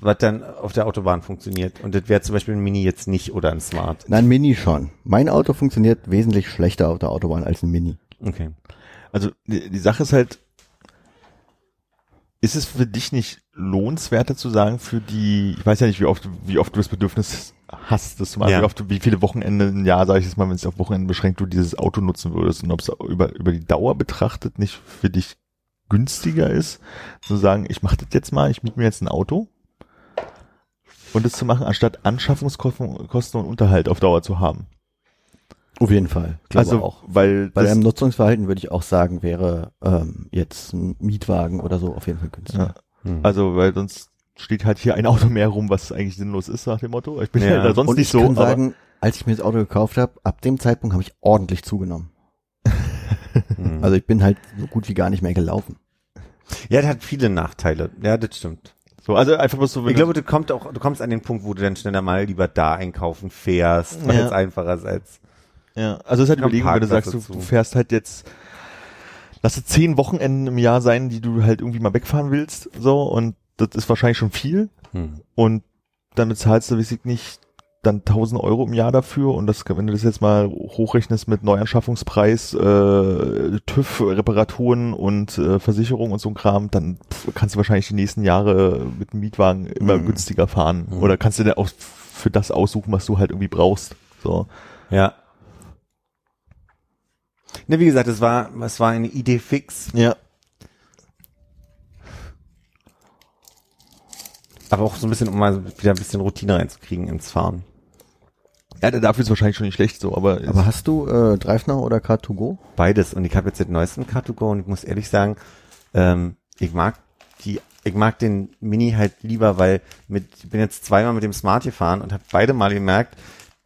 was dann auf der Autobahn funktioniert. Und das wäre zum Beispiel ein Mini jetzt nicht oder ein Smart. Nein, Mini schon. Mein Auto funktioniert wesentlich schlechter auf der Autobahn als ein Mini. Okay. Also die, die Sache ist halt, ist es für dich nicht lohnenswerter zu sagen, für die, ich weiß ja nicht, wie oft, wie oft du das Bedürfnis hast, dass du mal, Ja. wie oft, du- wie viele Wochenende im Jahr, sage ich jetzt mal, wenn es auf Wochenende beschränkt, du dieses Auto nutzen würdest und ob es über, über die Dauer betrachtet nicht für dich günstiger ist, zu sagen, ich mache das jetzt mal, ich miete mir jetzt ein Auto und das zu machen, anstatt Anschaffungskosten Kosten und Unterhalt auf Dauer zu haben. Auf jeden Fall. Glaube also auch. weil Bei das, deinem Nutzungsverhalten würde ich auch sagen, wäre ähm, jetzt ein Mietwagen oder so auf jeden Fall günstiger. Ja. Hm. Also, weil sonst steht halt hier ein Auto mehr rum, was eigentlich sinnlos ist, nach dem Motto. Ich bin Ja. ja, da sonst Und nicht ich so, kann aber sagen, als ich mir das Auto gekauft habe, ab dem Zeitpunkt habe ich ordentlich zugenommen. Hm. Also ich bin halt so gut wie gar nicht mehr gelaufen. ja, das hat viele Nachteile. Ja, das stimmt. So, also einfach bloß so, Ich glaube, du kommst auch, du kommst an den Punkt, wo du dann schneller mal lieber da einkaufen fährst, weil Ja. es einfacher ist als. ja, also es ist halt Kommt Überlegung, wenn du sagst, du, du fährst halt jetzt, lass es zehn Wochenenden im Jahr sein, die du halt irgendwie mal wegfahren willst, so, und das ist wahrscheinlich schon viel, Hm. und dann bezahlst du, weiß ich nicht, dann 1000 Euro im Jahr dafür und das, wenn du das jetzt mal hochrechnest mit Neuanschaffungspreis, äh, TÜV, Reparaturen und äh, Versicherung und so ein Kram, dann pff, kannst du wahrscheinlich die nächsten Jahre mit dem Mietwagen immer Mhm. günstiger fahren. Mhm. Oder kannst du dir auch für das aussuchen, was du halt irgendwie brauchst. So. Ja. Ne, wie gesagt, es war, es war eine Idee fix, Ja. Aber auch so ein bisschen, um mal wieder ein bisschen Routine reinzukriegen ins Fahren. Ja, dafür ist wahrscheinlich schon nicht schlecht so, aber, Aber hast du äh, DriveNow oder Car2Go? Beides. Und ich habe jetzt den neuesten Car2Go und ich muss ehrlich sagen, ähm, ich mag die ich mag den Mini halt lieber, weil mit, ich bin jetzt zweimal mit dem Smart gefahren und habe beide Mal gemerkt,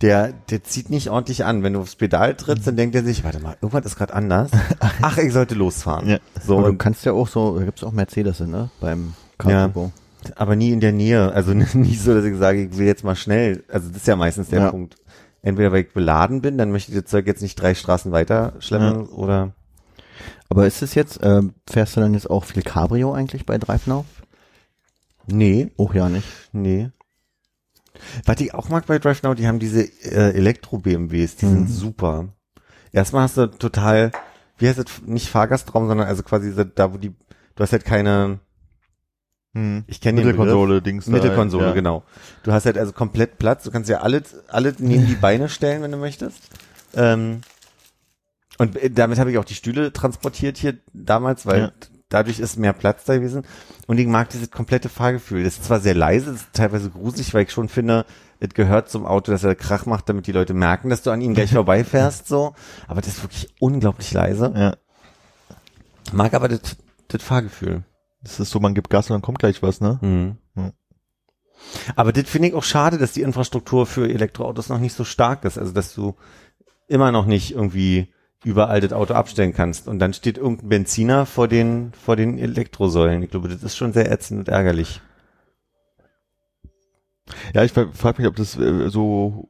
der, der zieht nicht ordentlich an. Wenn du aufs Pedal trittst, dann denkt er sich, warte mal, irgendwas ist gerade anders. Ach, ich sollte losfahren. Ja. So, Aber du kannst ja auch so, da gibt's auch Mercedes, ne? Beim Ja. Aber nie in der Nähe. Also nie so, dass ich sage, ich will jetzt mal schnell. Also das ist ja meistens der Ja. Punkt. Entweder weil ich beladen bin, dann möchte ich das Zeug jetzt nicht drei Straßen weiter schleppen oder Aber ist es jetzt, ähm, fährst du dann jetzt auch viel Cabrio eigentlich bei Dreifnau? nee, Auch ja nicht. nee. Was ich auch mag bei Drive Now, die haben diese äh, Elektro-BMWs, die sind super. Erstmal hast du total, wie heißt es, nicht Fahrgastraum, sondern also quasi da, wo die, du hast halt keine, Hm. ich kenne den Mittelkonsole. Dings. Mittelkonsole, ja. genau. Du hast halt also komplett Platz, du kannst ja alles, alles neben die Beine stellen, wenn du möchtest. Ähm, und äh, damit habe ich auch die Stühle transportiert hier damals, weil Ja. dadurch ist mehr Platz da gewesen. Und ich mag dieses komplette Fahrgefühl. Das ist zwar sehr leise, das ist teilweise gruselig, weil ich schon finde, es gehört zum Auto, dass er Krach macht, damit die Leute merken, dass du an ihnen gleich vorbeifährst, so. Aber das ist wirklich unglaublich leise. Ja. Mag aber das, das Fahrgefühl. Das ist so, man gibt Gas und dann kommt gleich was, ne? Mhm. Ja. Aber das finde ich auch schade, dass die Infrastruktur für Elektroautos noch nicht so stark ist. Also, dass du immer noch nicht irgendwie überall das Auto abstellen kannst. Und dann steht irgendein Benziner vor den, vor den Elektrosäulen. Ich glaube, das ist schon sehr ätzend und ärgerlich. Ja, ich frage mich, ob das äh, so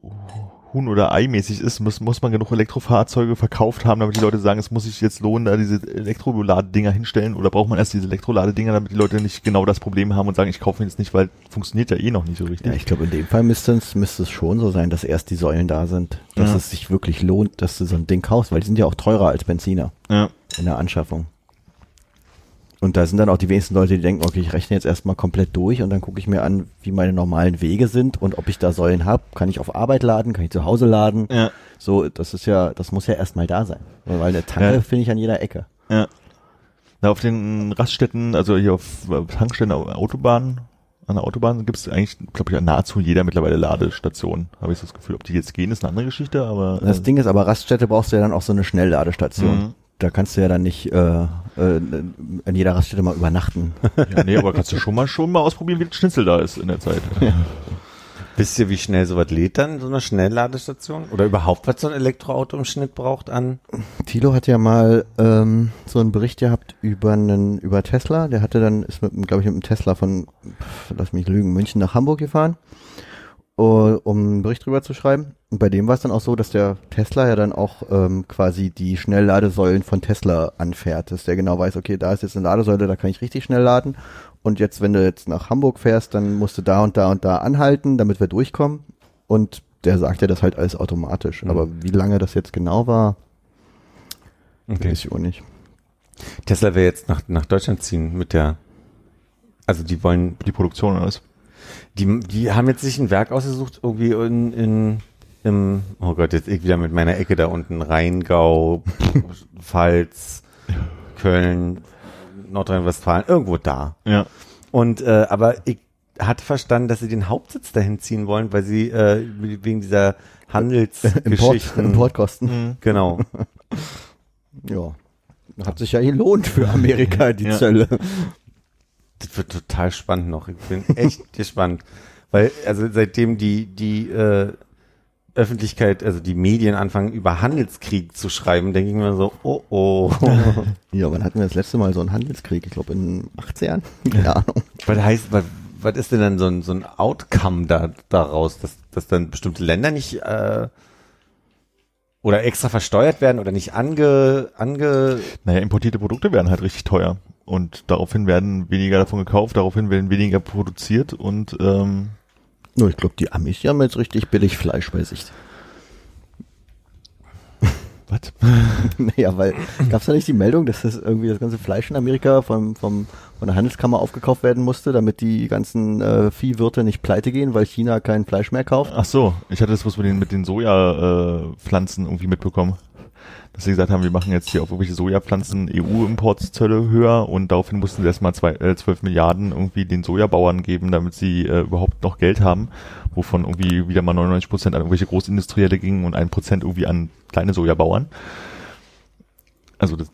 Huhn- oder Ei-mäßig ist. Muss, muss man genug Elektrofahrzeuge verkauft haben, damit die Leute sagen, es muss sich jetzt lohnen, da diese Elektroladedinger hinstellen? Oder braucht man erst diese Elektroladedinger, damit die Leute nicht genau das Problem haben und sagen, ich kaufe ihn jetzt nicht, weil funktioniert ja eh noch nicht so richtig. Ja, ich glaube, in dem Fall müsste es, müsste es schon so sein, dass erst die Säulen da sind. Dass Ja. es sich wirklich lohnt, dass du so ein Ding kaufst, weil die sind ja auch teurer als Benziner Ja. in der Anschaffung. Und da sind dann auch die wenigsten Leute, die denken, okay, ich rechne jetzt erstmal komplett durch und dann gucke ich mir an, wie meine normalen Wege sind und ob ich da Säulen habe. Kann ich auf Arbeit laden? Kann ich zu Hause laden? Ja. So, das ist ja, das muss ja erstmal da sein. Weil eine Tanke Ja. finde ich an jeder Ecke. Ja. Na, auf den Raststätten, also hier auf äh, Tankstellen, Au- Autobahnen, an der Autobahn gibt es eigentlich, glaube ich, nahezu jeder mittlerweile Ladestationen. Habe ich so das Gefühl. Ob die jetzt gehen, ist eine andere Geschichte, aber. Das äh, Ding ist aber, Raststätte brauchst du ja dann auch so eine Schnellladestation. Da kannst du ja dann nicht äh, äh, an jeder Raststätte mal übernachten. ja, nee, aber kannst du schon mal schon mal ausprobieren, wie das Schnitzel da ist in der Zeit. Wisst ihr, wie schnell sowas lädt dann, so eine Schnellladestation? Oder überhaupt, was so ein Elektroauto im Schnitt braucht an? Thilo hat ja mal ähm, so einen Bericht gehabt über einen über Tesla. Der hatte dann ist mit, glaube ich, mit einem Tesla von, pf, lass mich lügen, München nach Hamburg gefahren, uh, um einen Bericht drüber zu schreiben. Und bei dem war es dann auch so, dass der Tesla ja dann auch ähm, quasi die Schnellladesäulen von Tesla anfährt, dass der genau weiß, okay, da ist jetzt eine Ladesäule, da kann ich richtig schnell laden. Und jetzt, wenn du jetzt nach Hamburg fährst, dann musst du da und da und da anhalten, damit wir durchkommen. Und der sagt ja das halt alles automatisch. Mhm. Aber wie lange das jetzt genau war, weiß ich auch nicht. Tesla will jetzt nach, nach Deutschland ziehen mit der, also die wollen, Die Produktion alles. Die, die haben jetzt sich ein Werk ausgesucht, irgendwie in, in im, oh Gott, jetzt ich wieder mit meiner Ecke da unten, Rheingau, Pfalz, Köln, Nordrhein-Westfalen, irgendwo da. Ja. Und äh, aber ich hatte verstanden, dass sie den Hauptsitz dahin ziehen wollen, weil sie äh, wegen dieser Import, Handelsgeschichten. Importkosten. Genau. Ja. Hat sich ja gelohnt für Amerika, die Ja. Zölle. Das wird total spannend noch. Ich bin echt gespannt. Weil, also seitdem die, die äh, Öffentlichkeit, also die Medien anfangen, über Handelskrieg zu schreiben, denke ich mir so, oh oh. Ja, wann hatten wir das letzte Mal so einen Handelskrieg? Ich glaube in 80ern? Keine Ahnung. was heißt, was, was ist denn dann so ein, so ein Outcome da, daraus, dass, dass dann bestimmte Länder nicht äh, oder extra versteuert werden oder nicht ange, ange Naja, importierte Produkte werden halt richtig teuer. Und daraufhin werden weniger davon gekauft, daraufhin werden weniger produziert und ähm, Nur ich glaube, die Amis die haben jetzt richtig billig Fleisch bei sich. was? naja, weil gab's da nicht die Meldung, dass das irgendwie das ganze Fleisch in Amerika vom, vom, von der Handelskammer aufgekauft werden musste, damit die ganzen äh, Viehwirte nicht pleite gehen, weil China kein Fleisch mehr kauft? Ach so, ich hatte das was mit den, mit den Sojapflanzen äh, irgendwie mitbekommen. Dass sie gesagt haben, wir machen jetzt hier auf irgendwelche Sojapflanzen EU-Importszölle höher und daraufhin mussten sie erstmal zwei, äh, 12 Milliarden irgendwie den Sojabauern geben, damit sie äh, überhaupt noch Geld haben, wovon irgendwie wieder mal 99 Prozent an irgendwelche Großindustrielle gingen und ein Prozent irgendwie an kleine Sojabauern. Also das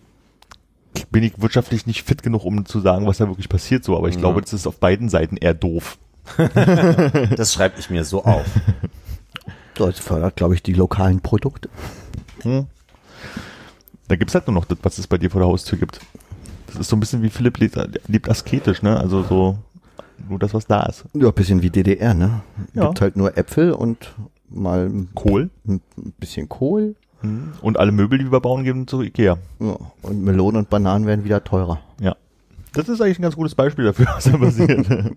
bin ich wirtschaftlich nicht fit genug, um zu sagen, was da wirklich passiert so, aber ich Ja. glaube, das ist auf beiden Seiten eher doof. Das schreibe ich mir so auf. Das fördert, glaube ich, die lokalen Produkte. Hm. Da gibt's halt nur noch das, was es bei dir vor der Haustür gibt. Das ist so ein bisschen wie Philipp lebt, lebt asketisch, ne? Also so nur das, was da ist. Ja, bisschen wie DDR, ne? Ja. Gibt halt nur Äpfel und mal ein Kohl bisschen Kohl. hm. und alle Möbel, die wir bauen, gehen zu Ikea. Ja, und Melonen und Bananen werden wieder teurer. Ja. Das ist eigentlich ein ganz gutes Beispiel dafür, was da passiert.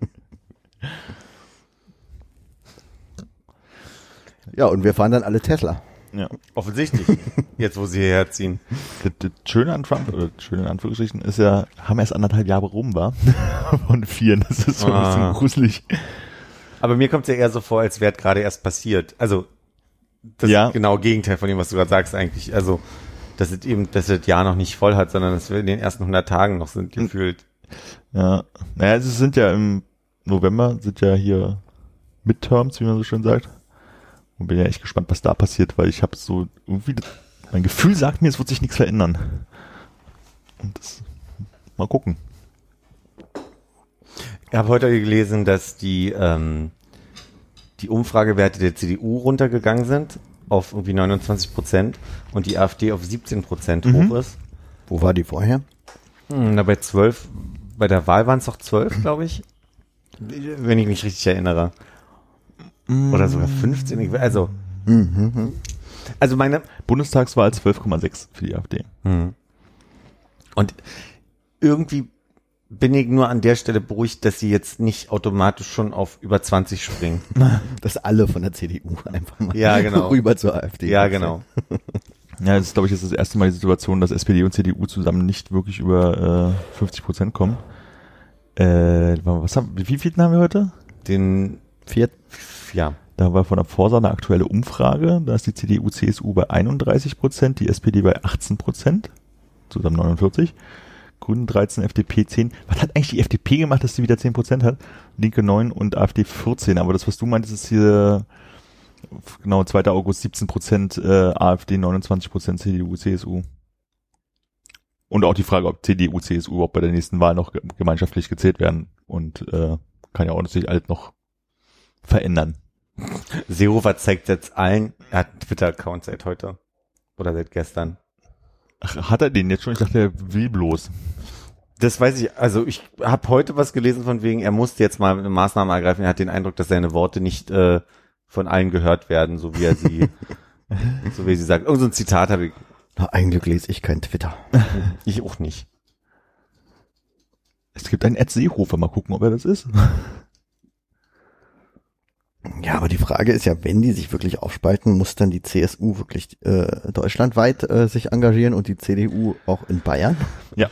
Ja, und wir fahren dann alle Tesla. Ja. Offensichtlich. Jetzt, wo sie hierher ziehen. Das, das Schöne an Trump, oder das Schöne in Anführungsstrichen, ist ja, haben erst anderthalb Jahre rum, war. Von vier. Das ist so ein Ah. bisschen gruselig. Aber mir kommt es ja eher so vor, als wäre gerade erst passiert. Also das Ja. ist genau Gegenteil von dem, was du gerade sagst eigentlich. Also dass es eben, dass es das Jahr noch nicht voll hat, sondern dass wir in den ersten 100 Tagen noch sind gefühlt. Ja. Naja, es sind ja im November, sind ja hier Midterms, wie man so schön sagt. Und bin ja echt gespannt, was da passiert, weil ich habe so irgendwie, mein Gefühl sagt mir, es wird sich nichts verändern. Und das, mal gucken. Ich habe heute gelesen, dass die, ähm, die Umfragewerte der CDU runtergegangen sind auf irgendwie 29 Prozent und die AfD auf 17 Prozent Mhm. hoch ist. Wo war die vorher? Hm, na, bei 12, bei der Wahl waren es doch 12, glaube ich. Wenn ich mich richtig erinnere. Oder sogar 15. ich- Also, also meine, Bundestagswahl 12,6 für die AfD. Hm. Und irgendwie bin ich nur an der Stelle beruhigt, dass sie jetzt nicht automatisch schon auf über 20 springen. Dass alle von der CDU einfach mal Ja, genau. rüber zur AfD. Ja, genau. Ja, das ist, glaube ich, jetzt das erste Mal die Situation, dass SPD und CDU zusammen nicht wirklich über äh, 50 Prozent kommen. Äh, was haben, wie viel haben wir heute? Den, Viert, ja, Da war von der Forsa eine aktuelle Umfrage. Da ist die CDU, CSU bei 31 Prozent, die SPD bei 18 Prozent, zusammen 49. Grünen 13, FDP 10. Was hat eigentlich die FDP gemacht, dass sie wieder 10 Prozent hat? Linke 9 und AfD 14. Aber das, was du meintest, ist hier, genau, 2. August 17 Prozent, äh, AfD 29 Prozent, CDU, CSU. Und auch die Frage, ob CDU, CSU überhaupt bei der nächsten Wahl noch ge- gemeinschaftlich gezählt werden. Und äh, kann ja auch natürlich alles noch verändern. Seehofer zeigt jetzt allen, er hat einen Twitter-Account seit heute. Oder seit gestern. Ach, hat er den jetzt schon? Ich dachte, er will bloß. Das weiß ich, also ich habe heute was gelesen von wegen, er musste jetzt mal eine Maßnahme ergreifen. Er hat den Eindruck, dass seine Worte nicht äh, von allen gehört werden, so wie er sie, so wie sie sagt. Irgend so ein Zitat habe ich, Na, eigentlich lese ich kein Twitter. ich auch nicht. Es gibt einen Ed Seehofer, mal gucken, ob er das ist. Ja, aber die Frage ist ja, wenn die sich wirklich aufspalten, muss dann die CSU wirklich äh, deutschlandweit äh, sich engagieren und die CDU auch in Bayern? Ja.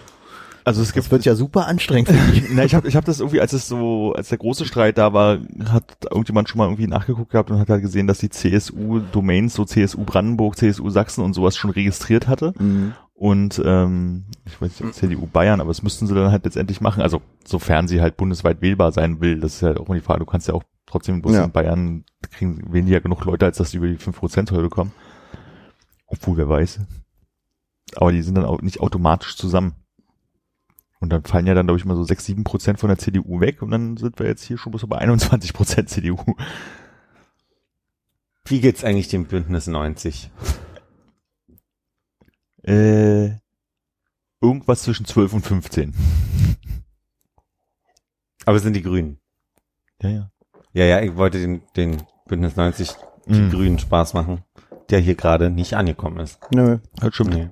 Also es gibt Das wird ja super anstrengend. Na, ich habe ich hab das irgendwie, als es so, als der große Streit da war, hat irgendjemand schon mal irgendwie nachgeguckt gehabt und hat halt gesehen, dass die CSU-Domains, so CSU Brandenburg, CSU Sachsen und sowas schon registriert hatte. Mhm. Und ähm, ich weiß nicht, CDU Bayern, aber das müssten sie dann halt letztendlich machen. Also sofern sie halt bundesweit wählbar sein will, das ist halt auch die Frage. Du kannst ja auch trotzdem bloß Ja. in Bayern kriegen ja genug Leute, als dass die über die 5%-Hürde kommen. Obwohl, wer weiß. Aber die sind dann auch nicht automatisch zusammen. Und dann fallen ja dann, glaube ich, mal so 6, 7 Prozent von der CDU weg und dann sind wir jetzt hier schon bloß bei 21 Prozent CDU. Wie geht's eigentlich dem Bündnis 90? Äh, irgendwas zwischen 12 und 15. Aber es sind die Grünen. Ja, ja. Ja, ja, ich wollte den, den Bündnis 90 die Mhm. Grünen Spaß machen, der hier gerade nicht angekommen ist. Nö. Halt stimmt. Nee.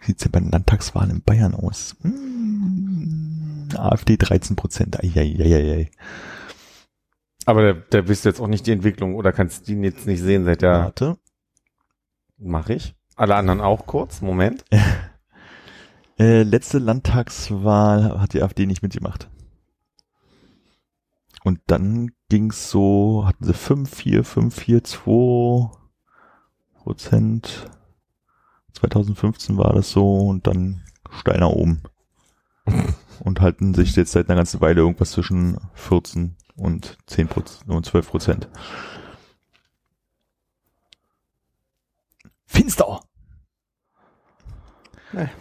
Wie sieht's denn bei den Landtagswahlen in Bayern aus? Hm, AfD 13 Prozent. Eieieiei. Aber da, da bist du jetzt auch nicht die Entwicklung oder kannst die jetzt nicht sehen seit der, Warte. mach ich. Alle anderen auch kurz, Moment. Äh, letzte Landtagswahl hat die AfD nicht mitgemacht. Und dann ging's so, hatten sie 5, 4, 5, 4, 2 Prozent. 2015 war das so und dann steil nach oben. und halten sich jetzt seit einer ganzen Weile irgendwas zwischen 14 und 10 Prozent und 12 Prozent. Finster.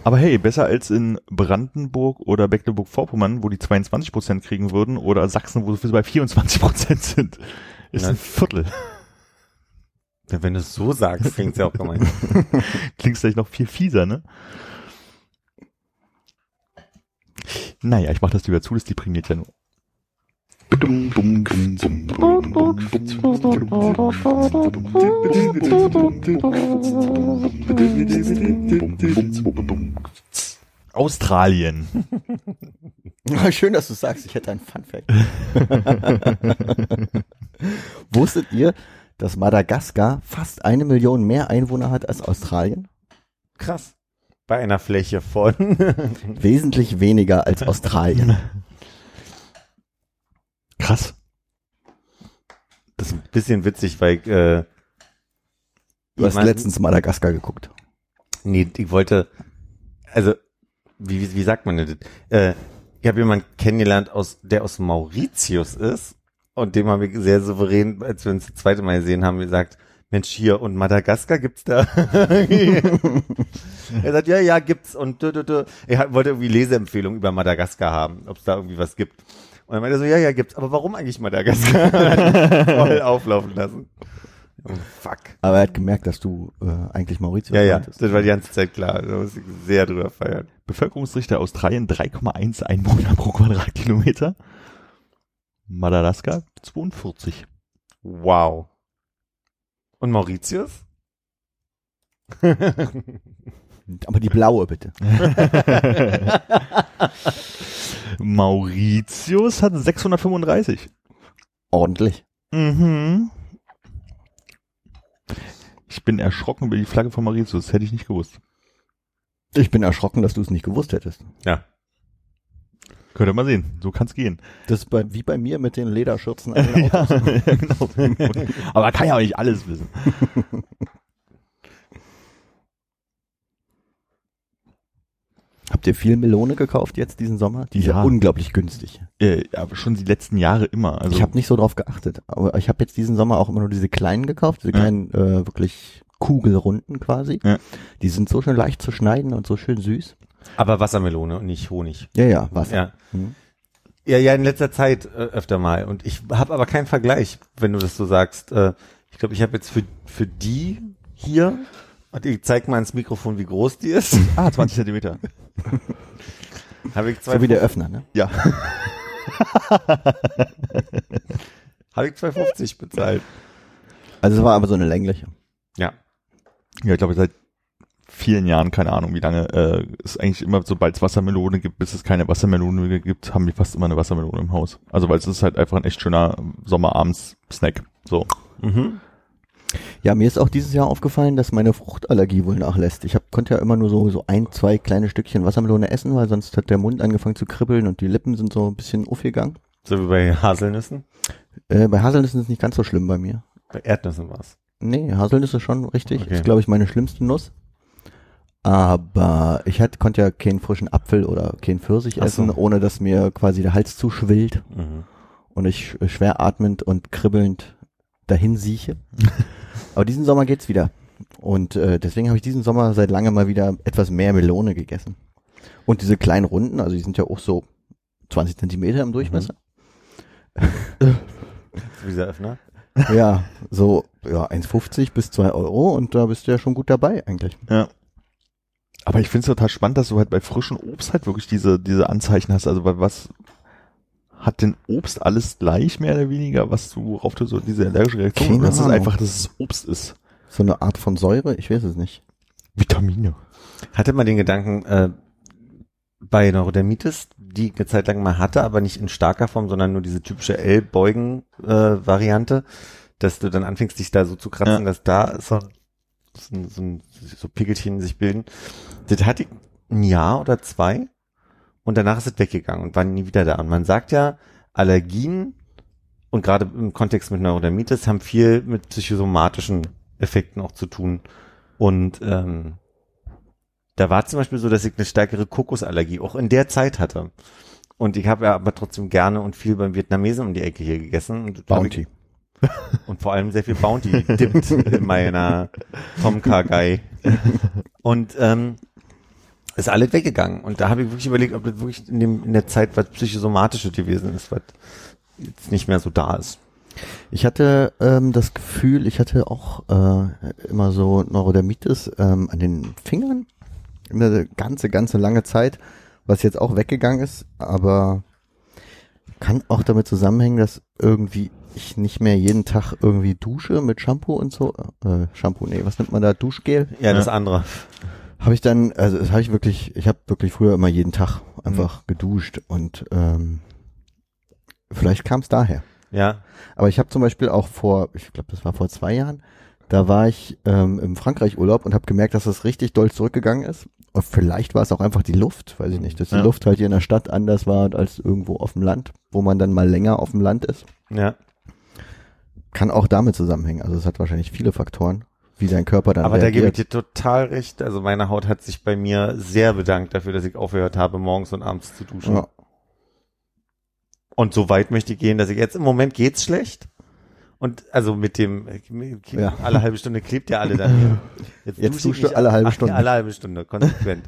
Aber hey, besser als in Brandenburg oder Mecklenburg-Vorpommern, wo die 22 Prozent kriegen würden, oder Sachsen, wo sie bei 24 Prozent sind. Ist Na, ein Viertel. Ja, wenn du es so sagst, klingt's ja auch gemein. Klingt vielleicht noch viel fieser, ne? Naja, ich mach das lieber zu, das deprimiert ja nur. Australien. Schön, dass du sagst, ich hätte einen Fun Fact. Wusstet ihr, dass Madagaskar fast eine Million mehr Einwohner hat als Australien? Krass. Bei einer Fläche von. Wesentlich weniger als Australien. Krass. Das ist ein bisschen witzig, weil äh, Du hast ich mein- letztens Madagaskar geguckt. Nee, ich wollte, also, wie, wie, wie sagt man denn das? Äh, ich habe jemanden kennengelernt, aus, der aus Mauritius ist und dem haben wir sehr souverän, als wir uns das zweite Mal gesehen haben, gesagt, Mensch, hier und Madagaskar gibt's da? er sagt, ja, ja, gibt's und du, du, du. er wollte irgendwie Leseempfehlungen über Madagaskar haben, ob es da irgendwie was gibt. Und er meinte so, ja, ja, gibt's, aber warum eigentlich Madagaskar? Voll auflaufen lassen. Oh, fuck. Aber er hat gemerkt, dass du äh, eigentlich Mauritius Ja, ja, das war die ganze Zeit klar. Da muss ich sehr drüber feiern. Bevölkerungsdichte Australien 3,1 Einwohner pro Quadratkilometer. Madagaskar 42. Wow. Und Mauritius? Aber die blaue bitte. Mauritius hat 635. Ordentlich. Mhm. Ich bin erschrocken über die Flagge von Mauritius. Das hätte ich nicht gewusst. Ich bin erschrocken, dass du es nicht gewusst hättest. Ja. Könnt ihr mal sehen. So kann's gehen. Das ist bei, wie bei mir mit den Lederschürzen. an den ja, genau. Aber man kann ja auch nicht alles wissen. Habt ihr viel Melone gekauft jetzt diesen Sommer? Die ist ja unglaublich günstig. Äh, aber schon die letzten Jahre immer. Also ich habe nicht so drauf geachtet. Aber ich habe jetzt diesen Sommer auch immer nur diese kleinen gekauft, diese Ja. kleinen äh, wirklich Kugelrunden quasi. Ja. Die sind so schön leicht zu schneiden und so schön süß. Aber Wassermelone und nicht Honig. Ja, ja, Wasser. Ja. Mhm. Ja, ja, in letzter Zeit äh, öfter mal. Und ich habe aber keinen Vergleich, wenn du das so sagst. Äh, ich glaube, ich habe jetzt für, für die hier, und ich zeig mal ins Mikrofon, wie groß die ist, ah, 20 Zentimeter. habe ich, zwei, So wie der Öffner, ne? Ja. hab ich 2,50 bezahlt. Also es war aber so eine längliche. Ja. Ja, ich glaube, seit vielen Jahren, keine Ahnung wie lange, äh, ist eigentlich immer, sobald es Wassermelone gibt, bis es keine Wassermelone mehr gibt, haben wir fast immer eine Wassermelone im Haus. Also weil es ist halt einfach ein echt schöner Sommerabends-Snack. So. Mhm. Ja, mir ist auch dieses Jahr aufgefallen, dass meine Fruchtallergie wohl nachlässt. Ich hab, konnte ja immer nur so, so ein, zwei kleine Stückchen Wassermelone essen, weil sonst hat der Mund angefangen zu kribbeln und die Lippen sind so ein bisschen aufgegangen. So wie bei Haselnüssen. Äh, bei Haselnüssen ist es nicht ganz so schlimm bei mir. Bei Erdnüssen war's. Nee, Haselnüsse schon richtig. Okay. Ist, glaube ich, meine schlimmste Nuss. Aber ich hatte, konnte ja keinen frischen Apfel oder keinen Pfirsich Ach so. essen, ohne dass mir quasi der Hals zuschwillt Mhm. und ich sch- schwer atmend und kribbelnd dahin sieche. Aber diesen Sommer geht's wieder. Und äh, deswegen habe ich diesen Sommer seit langem mal wieder etwas mehr Melone gegessen. Und diese kleinen Runden, also die sind ja auch so 20 Zentimeter im Durchmesser. So wie dieser Öffner. Ja, so ja 1,50 bis 2 Euro und da bist du ja schon gut dabei eigentlich. Ja. Aber ich finde es total spannend, dass du halt bei frischem Obst halt wirklich diese, diese Anzeichen hast. Also weil was hat denn Obst alles gleich mehr oder weniger, was du, worauf du so diese allergische Reaktion Keine oder ist es Ahnung. einfach, dass es Obst ist? So eine Art von Säure, ich weiß es nicht. Vitamine. Hatte man den Gedanken, äh, bei Neurodermitis, die ich eine Zeit lang mal hatte, aber nicht in starker Form, sondern nur diese typische L-Beugen-Variante, dass du dann anfängst, dich da so zu kratzen, Ja. dass da so, so, so, so Pickelchen sich bilden. Das hatte ich ein Jahr oder zwei und danach ist es weggegangen und war nie wieder da. Und man sagt ja, Allergien und gerade im Kontext mit Neurodermitis haben viel mit psychosomatischen Effekten auch zu tun. Und ähm, da war zum Beispiel so, dass ich eine stärkere Kokosallergie auch in der Zeit hatte. Und ich habe ja aber trotzdem gerne und viel beim Vietnamesen um die Ecke hier gegessen. Und Bounty. Und vor allem sehr viel Bounty dippt in meiner Tomka Guy. Und ähm, ist alles weggegangen. Und da habe ich wirklich überlegt, ob das wirklich in, dem, in der Zeit was Psychosomatisches gewesen ist, was jetzt nicht mehr so da ist. Ich hatte ähm, das Gefühl, ich hatte auch äh, immer so Neurodermitis ähm, an den Fingern. Eine ganze, ganze lange Zeit, was jetzt auch weggegangen ist, aber kann auch damit zusammenhängen, dass irgendwie ich nicht mehr jeden Tag irgendwie dusche mit Shampoo und so. Äh, Shampoo, nee, was nennt man da? Duschgel? Ja, das andere. Habe ich dann, also das habe ich wirklich, ich habe wirklich früher immer jeden Tag einfach geduscht und ähm, vielleicht kam es daher. Ja. Aber ich habe zum Beispiel auch vor, ich glaube, das war vor zwei Jahren, da war ich ähm, im Frankreich Urlaub und habe gemerkt, dass das richtig doll zurückgegangen ist. Und vielleicht war es auch einfach die Luft, weiß ich nicht, dass die Ja. Luft halt hier in der Stadt anders war als irgendwo auf dem Land, wo man dann mal länger auf dem Land ist. Ja. Kann auch damit zusammenhängen. Also es hat wahrscheinlich viele Faktoren, wie dein Körper dann Aber da gebe ich reagiert. dir total recht. Also meine Haut hat sich bei mir sehr bedankt dafür, dass ich aufgehört habe, morgens und abends zu duschen. ja. Und so weit möchte ich gehen, dass ich jetzt im Moment geht's schlecht. Und also mit dem, Ja. alle halbe Stunde klebt ja alle dann. Jetzt dusche ich duschst du alle halbe ach, Stunde. Ja, alle halbe Stunde, konsequent.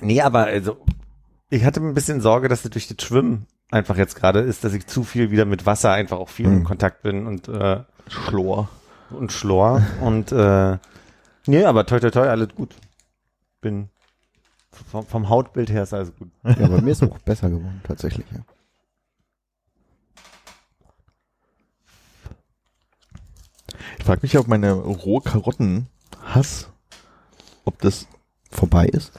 nee, aber also, ich hatte ein bisschen Sorge, dass das durch das Schwimmen einfach jetzt gerade ist, dass ich zu viel wieder mit Wasser einfach auch viel in Mhm. Kontakt bin und, äh, Schlor. Und Schlor. und äh, nee, aber toi toi toi, alles gut. Bin vom, vom Hautbild her ist alles gut. ja, bei mir ist es auch besser geworden, tatsächlich. Ja. Ich frage mich, ob meine rohe Karotten Hass, ob das Vorbei ist.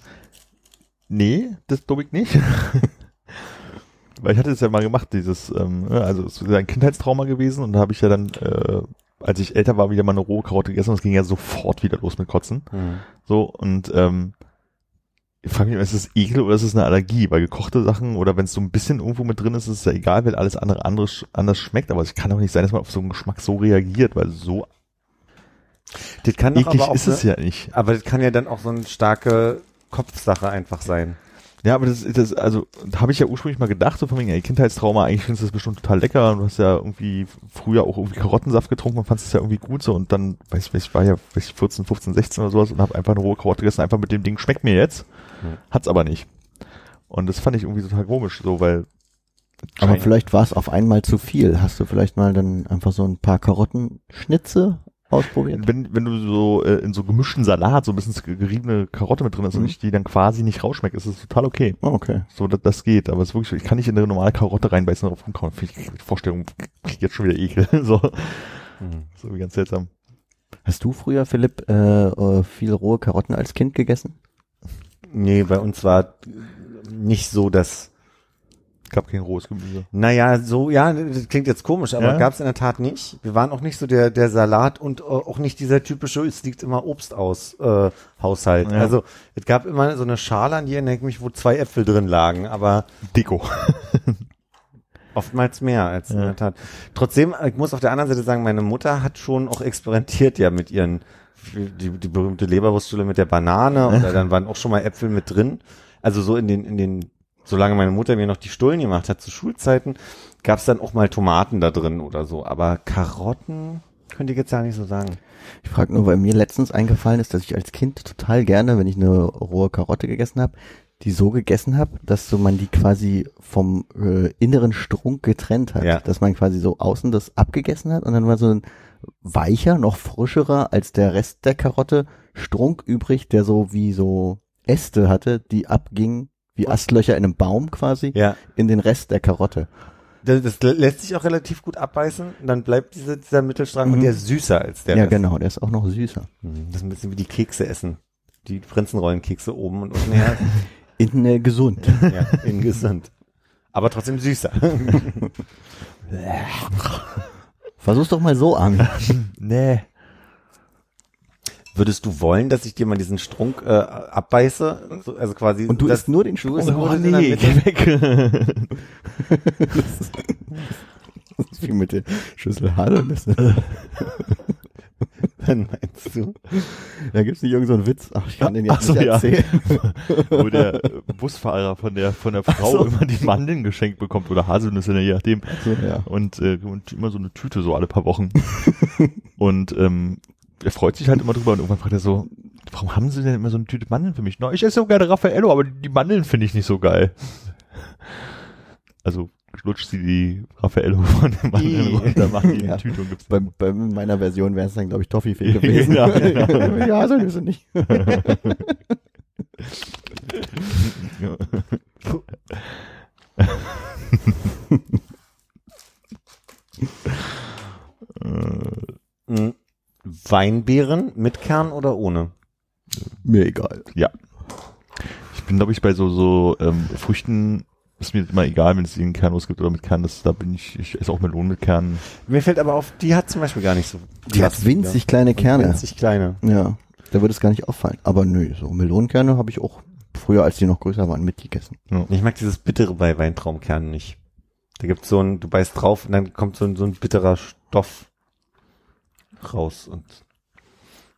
Nee, das glaube ich nicht. Weil ich hatte es ja mal gemacht, dieses, ähm, ja, also es ist ein Kindheitstrauma gewesen und da habe ich ja dann, äh, als ich älter war, wieder mal eine rohe Karotte gegessen und es ging ja sofort wieder los mit Kotzen. So, und ähm, ich frage mich, ist es Ekel oder ist es eine Allergie? Weil gekochte Sachen oder wenn es so ein bisschen irgendwo mit drin ist, ist es ja egal, weil alles andere anders, anders schmeckt, aber es kann doch nicht sein, dass man auf so einen Geschmack so reagiert, weil so Das kann eklig aber auch ist es ne- ja nicht. Aber das kann ja dann auch so eine starke Kopfsache einfach sein. Ja, aber das, das also habe ich ja ursprünglich mal gedacht, so von wegen, ey, Kindheitstrauma, eigentlich findest du das bestimmt total lecker und du hast ja irgendwie früher auch irgendwie Karottensaft getrunken und fandest es ja irgendwie gut so und dann, weiß ich, ich war ja weiß ich, 14, 15, 16 oder sowas und habe einfach eine rohe Karotte gegessen, einfach mit dem Ding, schmeckt mir jetzt, Hm. hat's aber nicht. Und das fand ich irgendwie total komisch, so, weil Aber vielleicht war es auf einmal zu viel. Hast du vielleicht mal dann einfach so ein paar Karottenschnitze ausprobiert? wenn, wenn du so äh, in so gemischten Salat so ein bisschen geriebene Karotte mit drin ist Mhm. und ich die dann quasi nicht rausschmeckt, ist es total okay. Oh, okay. So, das, das geht, aber es ist wirklich, so, ich kann nicht in eine normale Karotte reinbeißen und drauf rumkauen. Ich die Vorstellung, krieg jetzt schon wieder Ekel. so, so wie ganz seltsam. Hast du früher, Philipp, äh, äh, viel rohe Karotten als Kind gegessen? Nee, bei uns war nicht so, dass, Gab kein rohes Gemüse. naja, so, ja, das klingt jetzt komisch, aber Ja. gab's in der Tat nicht. Wir waren auch nicht so der, der Salat und äh, auch nicht dieser typische, es liegt immer Obst aus, äh, Haushalt. Ja. Also, es gab immer so eine Schale, an die erinnere ich mich, wo zwei Äpfel drin lagen, aber Deko. Oftmals mehr als in Ja. der Tat. Trotzdem, ich muss auf der anderen Seite sagen, meine Mutter hat schon auch experimentiert ja mit ihren, die, die berühmte Leberwurststulle mit der Banane oder dann waren auch schon mal Äpfel mit drin. Also so in den, in den, solange meine Mutter mir noch die Stullen gemacht hat zu Schulzeiten, gab es dann auch mal Tomaten da drin oder so. Aber Karotten könnte ich jetzt ja nicht so sagen. Ich frage nur, weil mir letztens eingefallen ist, dass ich als Kind total gerne, wenn ich eine rohe Karotte gegessen habe, die so gegessen habe, dass so man die quasi vom äh, inneren Strunk getrennt hat. Ja. Dass man quasi so außen das abgegessen hat und dann war so ein weicher, noch frischerer als der Rest der Karotte Strunk übrig, der so wie so Äste hatte, die abgingen wie Astlöcher in einem Baum quasi Ja. in den Rest der Karotte. Das, das lässt sich auch relativ gut abbeißen. Und dann bleibt diese, dieser Mittelstrang und Mhm. der ist süßer als der ja, Rest. genau, der ist auch noch süßer. Mhm, Das ist ein bisschen wie die Kekse essen. Die Prinzenrollenkekse oben und unten her. In äh, gesund. ja, in gesund. Aber trotzdem süßer. Versuch's doch mal so, Armin. Nee. Würdest du wollen, dass ich dir mal diesen Strunk äh, abbeiße? So, also quasi. Und du das, isst nur den Strunk. nur Oh das der nee, geh weg. Das ist wie mit der Schüssel Haselnüsse. Dann meinst du? Da gibt's nicht irgendeinen so Witz. Ach, ich kann den jetzt so, nicht ja. erzählen. Wo der Busfahrer von der von der Frau so. immer die Mandeln geschenkt bekommt oder Haselnüsse, je nachdem. So, ja. Und, äh, und immer so eine Tüte so alle paar Wochen. und ähm, er freut sich halt immer drüber und irgendwann fragt er so, warum haben sie denn immer so eine Tüte Mandeln für mich? Na, ich esse so gerne Raffaello, aber die Mandeln finde ich nicht so geil. Also lutscht sie die Raffaello von den Mandeln runter, macht die in Ja. Tüte und gibt's Bei, bei meiner Version wäre es dann, glaube ich, Toffifee gewesen. Ja, genau. ja, so ist es nicht. Ja. Weinbeeren mit Kern oder ohne? Mir egal. Ich bin, glaube ich, bei so, so ähm, Früchten ist mir immer egal, wenn es irgendeinen Kernlos gibt oder mit Kern. Das, da bin ich, ich esse auch Melonen mit Kernen. Mir fällt aber auf, die hat zum Beispiel gar nicht so. Die hat winzig kleine Und Kerne. Winzig kleine. Ja, da würde es gar nicht auffallen. Aber nö, so Melonenkerne habe ich auch früher, als die noch größer waren, mitgegessen. Ich mag dieses Bittere bei Weintraumkernen nicht. Da gibt's so ein, du beißt drauf und dann kommt so ein, so ein bitterer Stoff raus und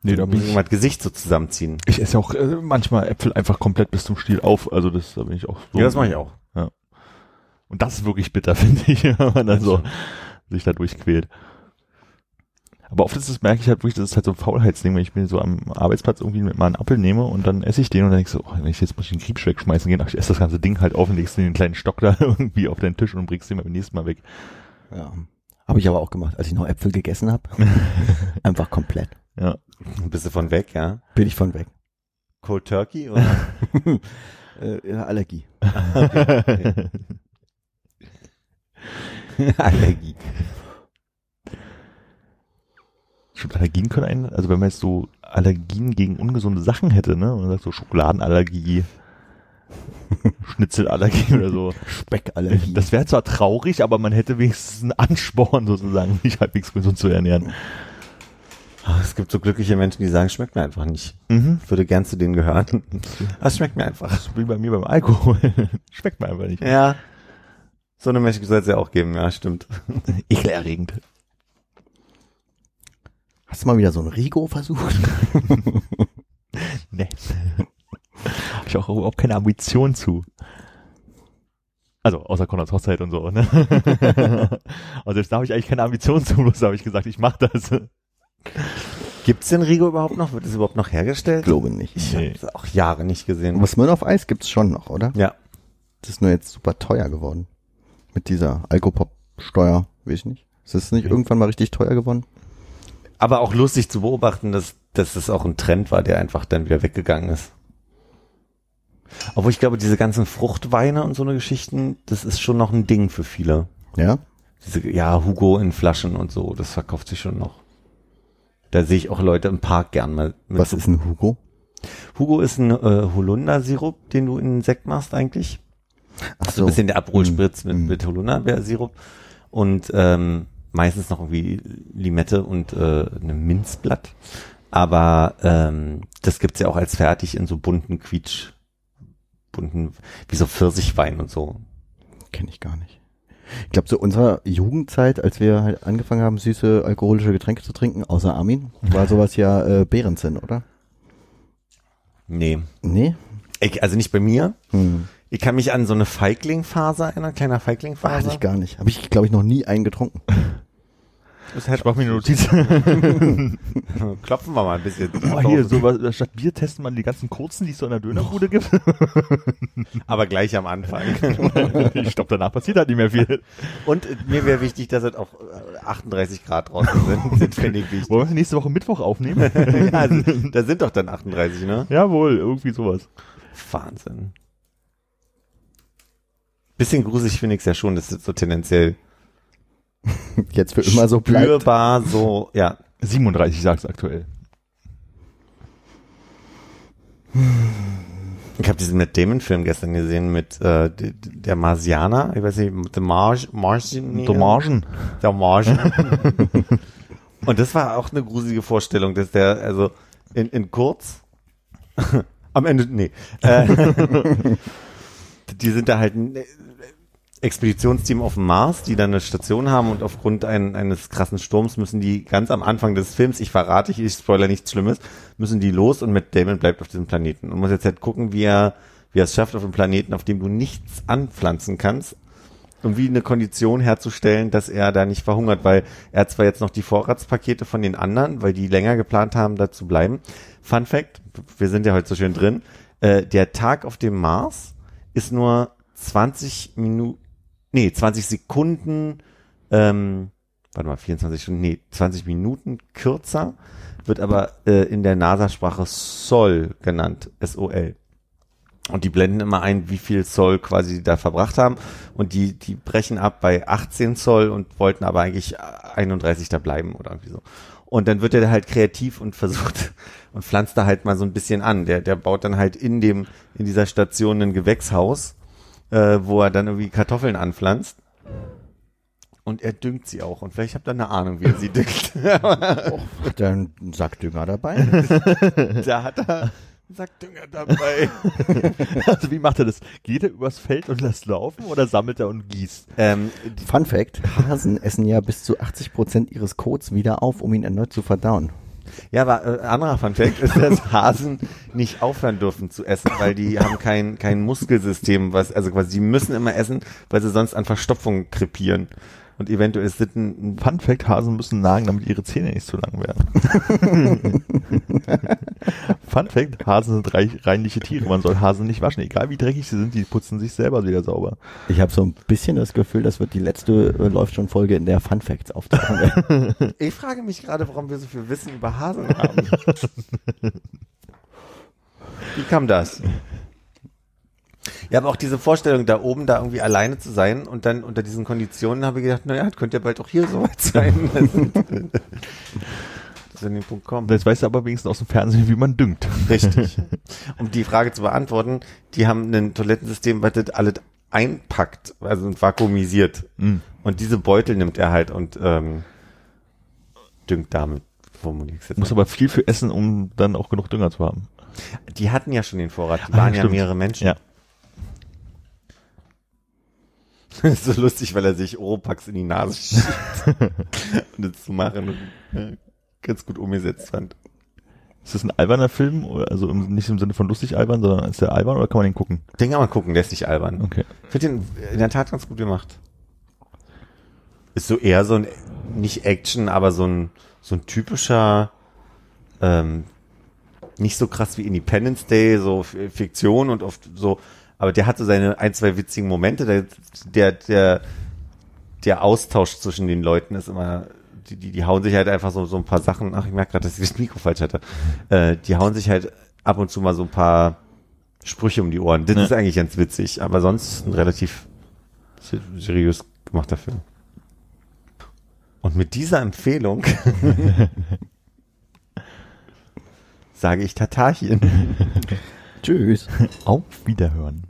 Nee, da bin ich, irgendwann Gesicht so zusammenziehen. ich esse auch äh, manchmal Äpfel einfach komplett bis zum Stiel auf. Also das, da bin ich auch so. Ja, das mache ich auch. Und das ist wirklich bitter, finde ich, wenn man dann so sich da durchquält. Aber oft ist es, merke ich halt wirklich, das ist halt so ein Faulheitsding, wenn ich mir so am Arbeitsplatz irgendwie mit mal einen Apfel nehme und dann esse ich den und dann denke ich so, oh, wenn ich jetzt muss ich den Kriebsch wegschmeißen gehen, ach, ich esse das ganze Ding halt auf und legst den kleinen Stock da irgendwie auf deinen Tisch und bringst den beim nächsten Mal weg. Ja. Habe ich aber auch gemacht, als ich noch Äpfel gegessen habe. Einfach komplett. Ja. Bist du von weg, ja? Bin ich von weg. Cold Turkey oder? Äh, Allergie. Allergie. Stimmt, Allergien können einen, also wenn man jetzt so Allergien gegen ungesunde Sachen hätte, ne, und man sagt so Schokoladenallergie, Schnitzelallergie oder so. Speckallergie. Das wäre zwar traurig, aber man hätte wenigstens einen Ansporn sozusagen, sich halbwegs gesund zu ernähren. Ah, Es gibt so glückliche Menschen, die sagen, schmeckt mir einfach nicht. Mhm. Ich würde gern zu denen gehören. Es schmeckt mir einfach. Das wie bei mir beim Alkohol. Schmeckt mir einfach nicht. Ja. So eine Menschen soll es ja auch geben, ja, stimmt. Ekelerregend. Hast du mal wieder so ein Rigo versucht? Nee. Hab ich auch überhaupt keine Ambition zu. Also, außer Konrads Hochzeit und so, ne? also selbst da habe ich eigentlich keine Ambition zu, bloß habe ich gesagt, ich mache das. Gibt's den Rigo überhaupt noch? Wird es überhaupt noch hergestellt? Glaube nicht. Ich Nee. habe auch Jahre nicht gesehen. Aber Smirnoff Eis gibt's schon noch, oder? Ja. Das ist nur jetzt super teuer geworden. Mit dieser Alkopop-Steuer, weiß ich nicht. Ist das nicht irgendwann mal richtig teuer geworden? Aber auch lustig zu beobachten, dass, dass das auch ein Trend war, der einfach dann wieder weggegangen ist. Obwohl ich glaube, diese ganzen Fruchtweine und so eine Geschichten, das ist schon noch ein Ding für viele. Ja? Diese, ja, Hugo in Flaschen und so, das verkauft sich schon noch. Da sehe ich auch Leute im Park gern mal. Mit Was ist ein Hugo? Hugo ist ein äh, Holundersirup, den du in Sekt machst eigentlich. Ach So ein bisschen der Abrollspritz mit, Mm. mit Holunderbeersirup und ähm, meistens noch irgendwie Limette und äh, ein Minzblatt. Aber ähm, das gibt's ja auch als fertig in so bunten Quietsch, bunten, wie so Pfirsichwein und so. Kenne ich gar nicht. Ich glaube, zu unserer Jugendzeit, als wir halt angefangen haben, süße alkoholische Getränke zu trinken, außer Armin, war sowas ja äh, Beerenzinn, oder? Nee. Nee? Ich, also nicht bei mir. Hm. Ich kann mich an so eine Feigling-Phase erinnern, kleiner Feigling-Phase. ich gar nicht. Habe ich, glaube ich, noch nie einen getrunken. Das halt Ich mach mir eine Notiz. Klopfen wir mal ein bisschen. Oh, hier, so was, statt Bier testen man die ganzen kurzen, die es so in der Dönerbude gibt. Aber gleich am Anfang. ich glaube, danach passiert halt nicht mehr viel. Und äh, mir wäre wichtig, dass es auf äh, 38 Grad draußen sind. Das finde ich wichtig. Wollen wir nächste Woche Mittwoch aufnehmen? ja, also, da sind doch dann 38, ne? Jawohl, irgendwie sowas. Wahnsinn. Bisschen gruselig finde ich es ja schon, dass es so tendenziell Jetzt für immer so bleibt. spürbar so, ja. 37 sag's aktuell. Ich habe diesen Matt Damon Film gestern gesehen mit äh, der Marsianer, ich weiß nicht, The Mars, Martian, Domagen. Der Martian. Und das war auch eine gruselige Vorstellung, dass der, also in, in kurz, am Ende, nee, äh, die sind da halt Expeditionsteam auf dem Mars, die dann eine Station haben und aufgrund ein, eines krassen Sturms müssen die ganz am Anfang des Films, ich verrate, ich, ich spoiler nichts Schlimmes, müssen die los und Matt Damon bleibt auf diesem Planeten und muss jetzt halt gucken, wie er, wie er es schafft, auf einem Planeten, auf dem du nichts anpflanzen kannst, irgendwie eine Kondition herzustellen, dass er da nicht verhungert, weil er hat zwar jetzt noch die Vorratspakete von den anderen, weil die länger geplant haben, da zu bleiben. Fun Fact, wir sind ja heute so schön drin, äh, der Tag auf dem Mars ist nur 20 Minuten, nee, 20 Sekunden, ähm, warte mal, 24 Stunden, nee, 20 Minuten kürzer, wird aber äh, in der NASA-Sprache Sol genannt, S-O-L. Und die blenden immer ein, wie viel Zoll quasi da verbracht haben. Und die, die brechen ab bei 18 Zoll und wollten aber eigentlich 31 da bleiben oder irgendwie so. Und dann wird er halt kreativ und versucht und pflanzt da halt mal so ein bisschen an. Der, der baut dann halt in dem, in dieser Station ein Gewächshaus, äh, wo er dann irgendwie Kartoffeln anpflanzt. Und er düngt sie auch. Und vielleicht habt ihr eine Ahnung, wie er sie düngt. Hat er einen Sack Dünger dabei? da hat er einen Sack Dünger dabei. Also wie macht er das? Geht er übers Feld und lässt laufen oder sammelt er und gießt? ähm, Fun Fact, Hasen essen ja bis zu 80 Prozent ihres Kots wieder auf, um ihn erneut zu verdauen. Ja, aber äh, anderer Fun Fact ist, dass Hasen nicht aufhören dürfen zu essen, weil die haben kein, kein Muskelsystem, was, also quasi, die müssen immer essen, weil sie sonst an Verstopfung krepieren. Und eventuell ist das ein, ein Fun Fact, Hasen müssen nagen, damit ihre Zähne nicht zu lang werden. Fun Fact, Hasen sind reich, reinliche Tiere. Man soll Hasen nicht waschen. Egal wie dreckig sie sind, die putzen sich selber wieder sauber. Ich habe so ein bisschen das Gefühl, das wird die letzte äh, läuft schon Folge, in der Fun Facts auftauchen werden. ich frage mich gerade, warum wir so viel Wissen über Hasen haben. Wie kam das? Ja, aber auch diese Vorstellung, da oben da irgendwie alleine zu sein und dann unter diesen Konditionen habe ich gedacht, naja, das könnte ja bald auch hier so weit sein. Kommen. Jetzt weißt du aber wenigstens aus dem Fernsehen, wie man düngt. Richtig. Um die Frage zu beantworten, die haben ein Toilettensystem, was das alles einpackt, also vakuumisiert. Mhm. Und diese Beutel nimmt er halt und ähm, düngt damit. Muss aber viel für essen, um dann auch genug Dünger zu haben. Die hatten ja schon den Vorrat, die Ah, waren ja stimmt. mehrere Menschen. Ja. Das ist so lustig, weil er sich Oropax in die Nase schiebt. und das zu machen ganz gut umgesetzt fand. Ist das ein alberner Film? Also im, nicht im Sinne von lustig albern, sondern ist der albern oder kann man den gucken? Den kann man gucken, der ist nicht albern. Okay. Ich finde den in der Tat ganz gut gemacht. Ist so eher so ein, nicht Action, aber so ein, so ein typischer, ähm, nicht so krass wie Independence Day, so Fiktion und oft so, aber der hatte seine ein, zwei witzigen Momente, der, der, der, der Austausch zwischen den Leuten ist immer, die, die, die hauen sich halt einfach so, so ein paar Sachen, ach, ich merke gerade, dass ich das Mikro falsch hatte, äh, die hauen sich halt ab und zu mal so ein paar Sprüche um die Ohren. Das Ja. ist eigentlich ganz witzig, aber sonst ein relativ se- seriös gemachter Film. Und mit dieser Empfehlung sage ich Tatarchen. Tschüss. Auf Wiederhören.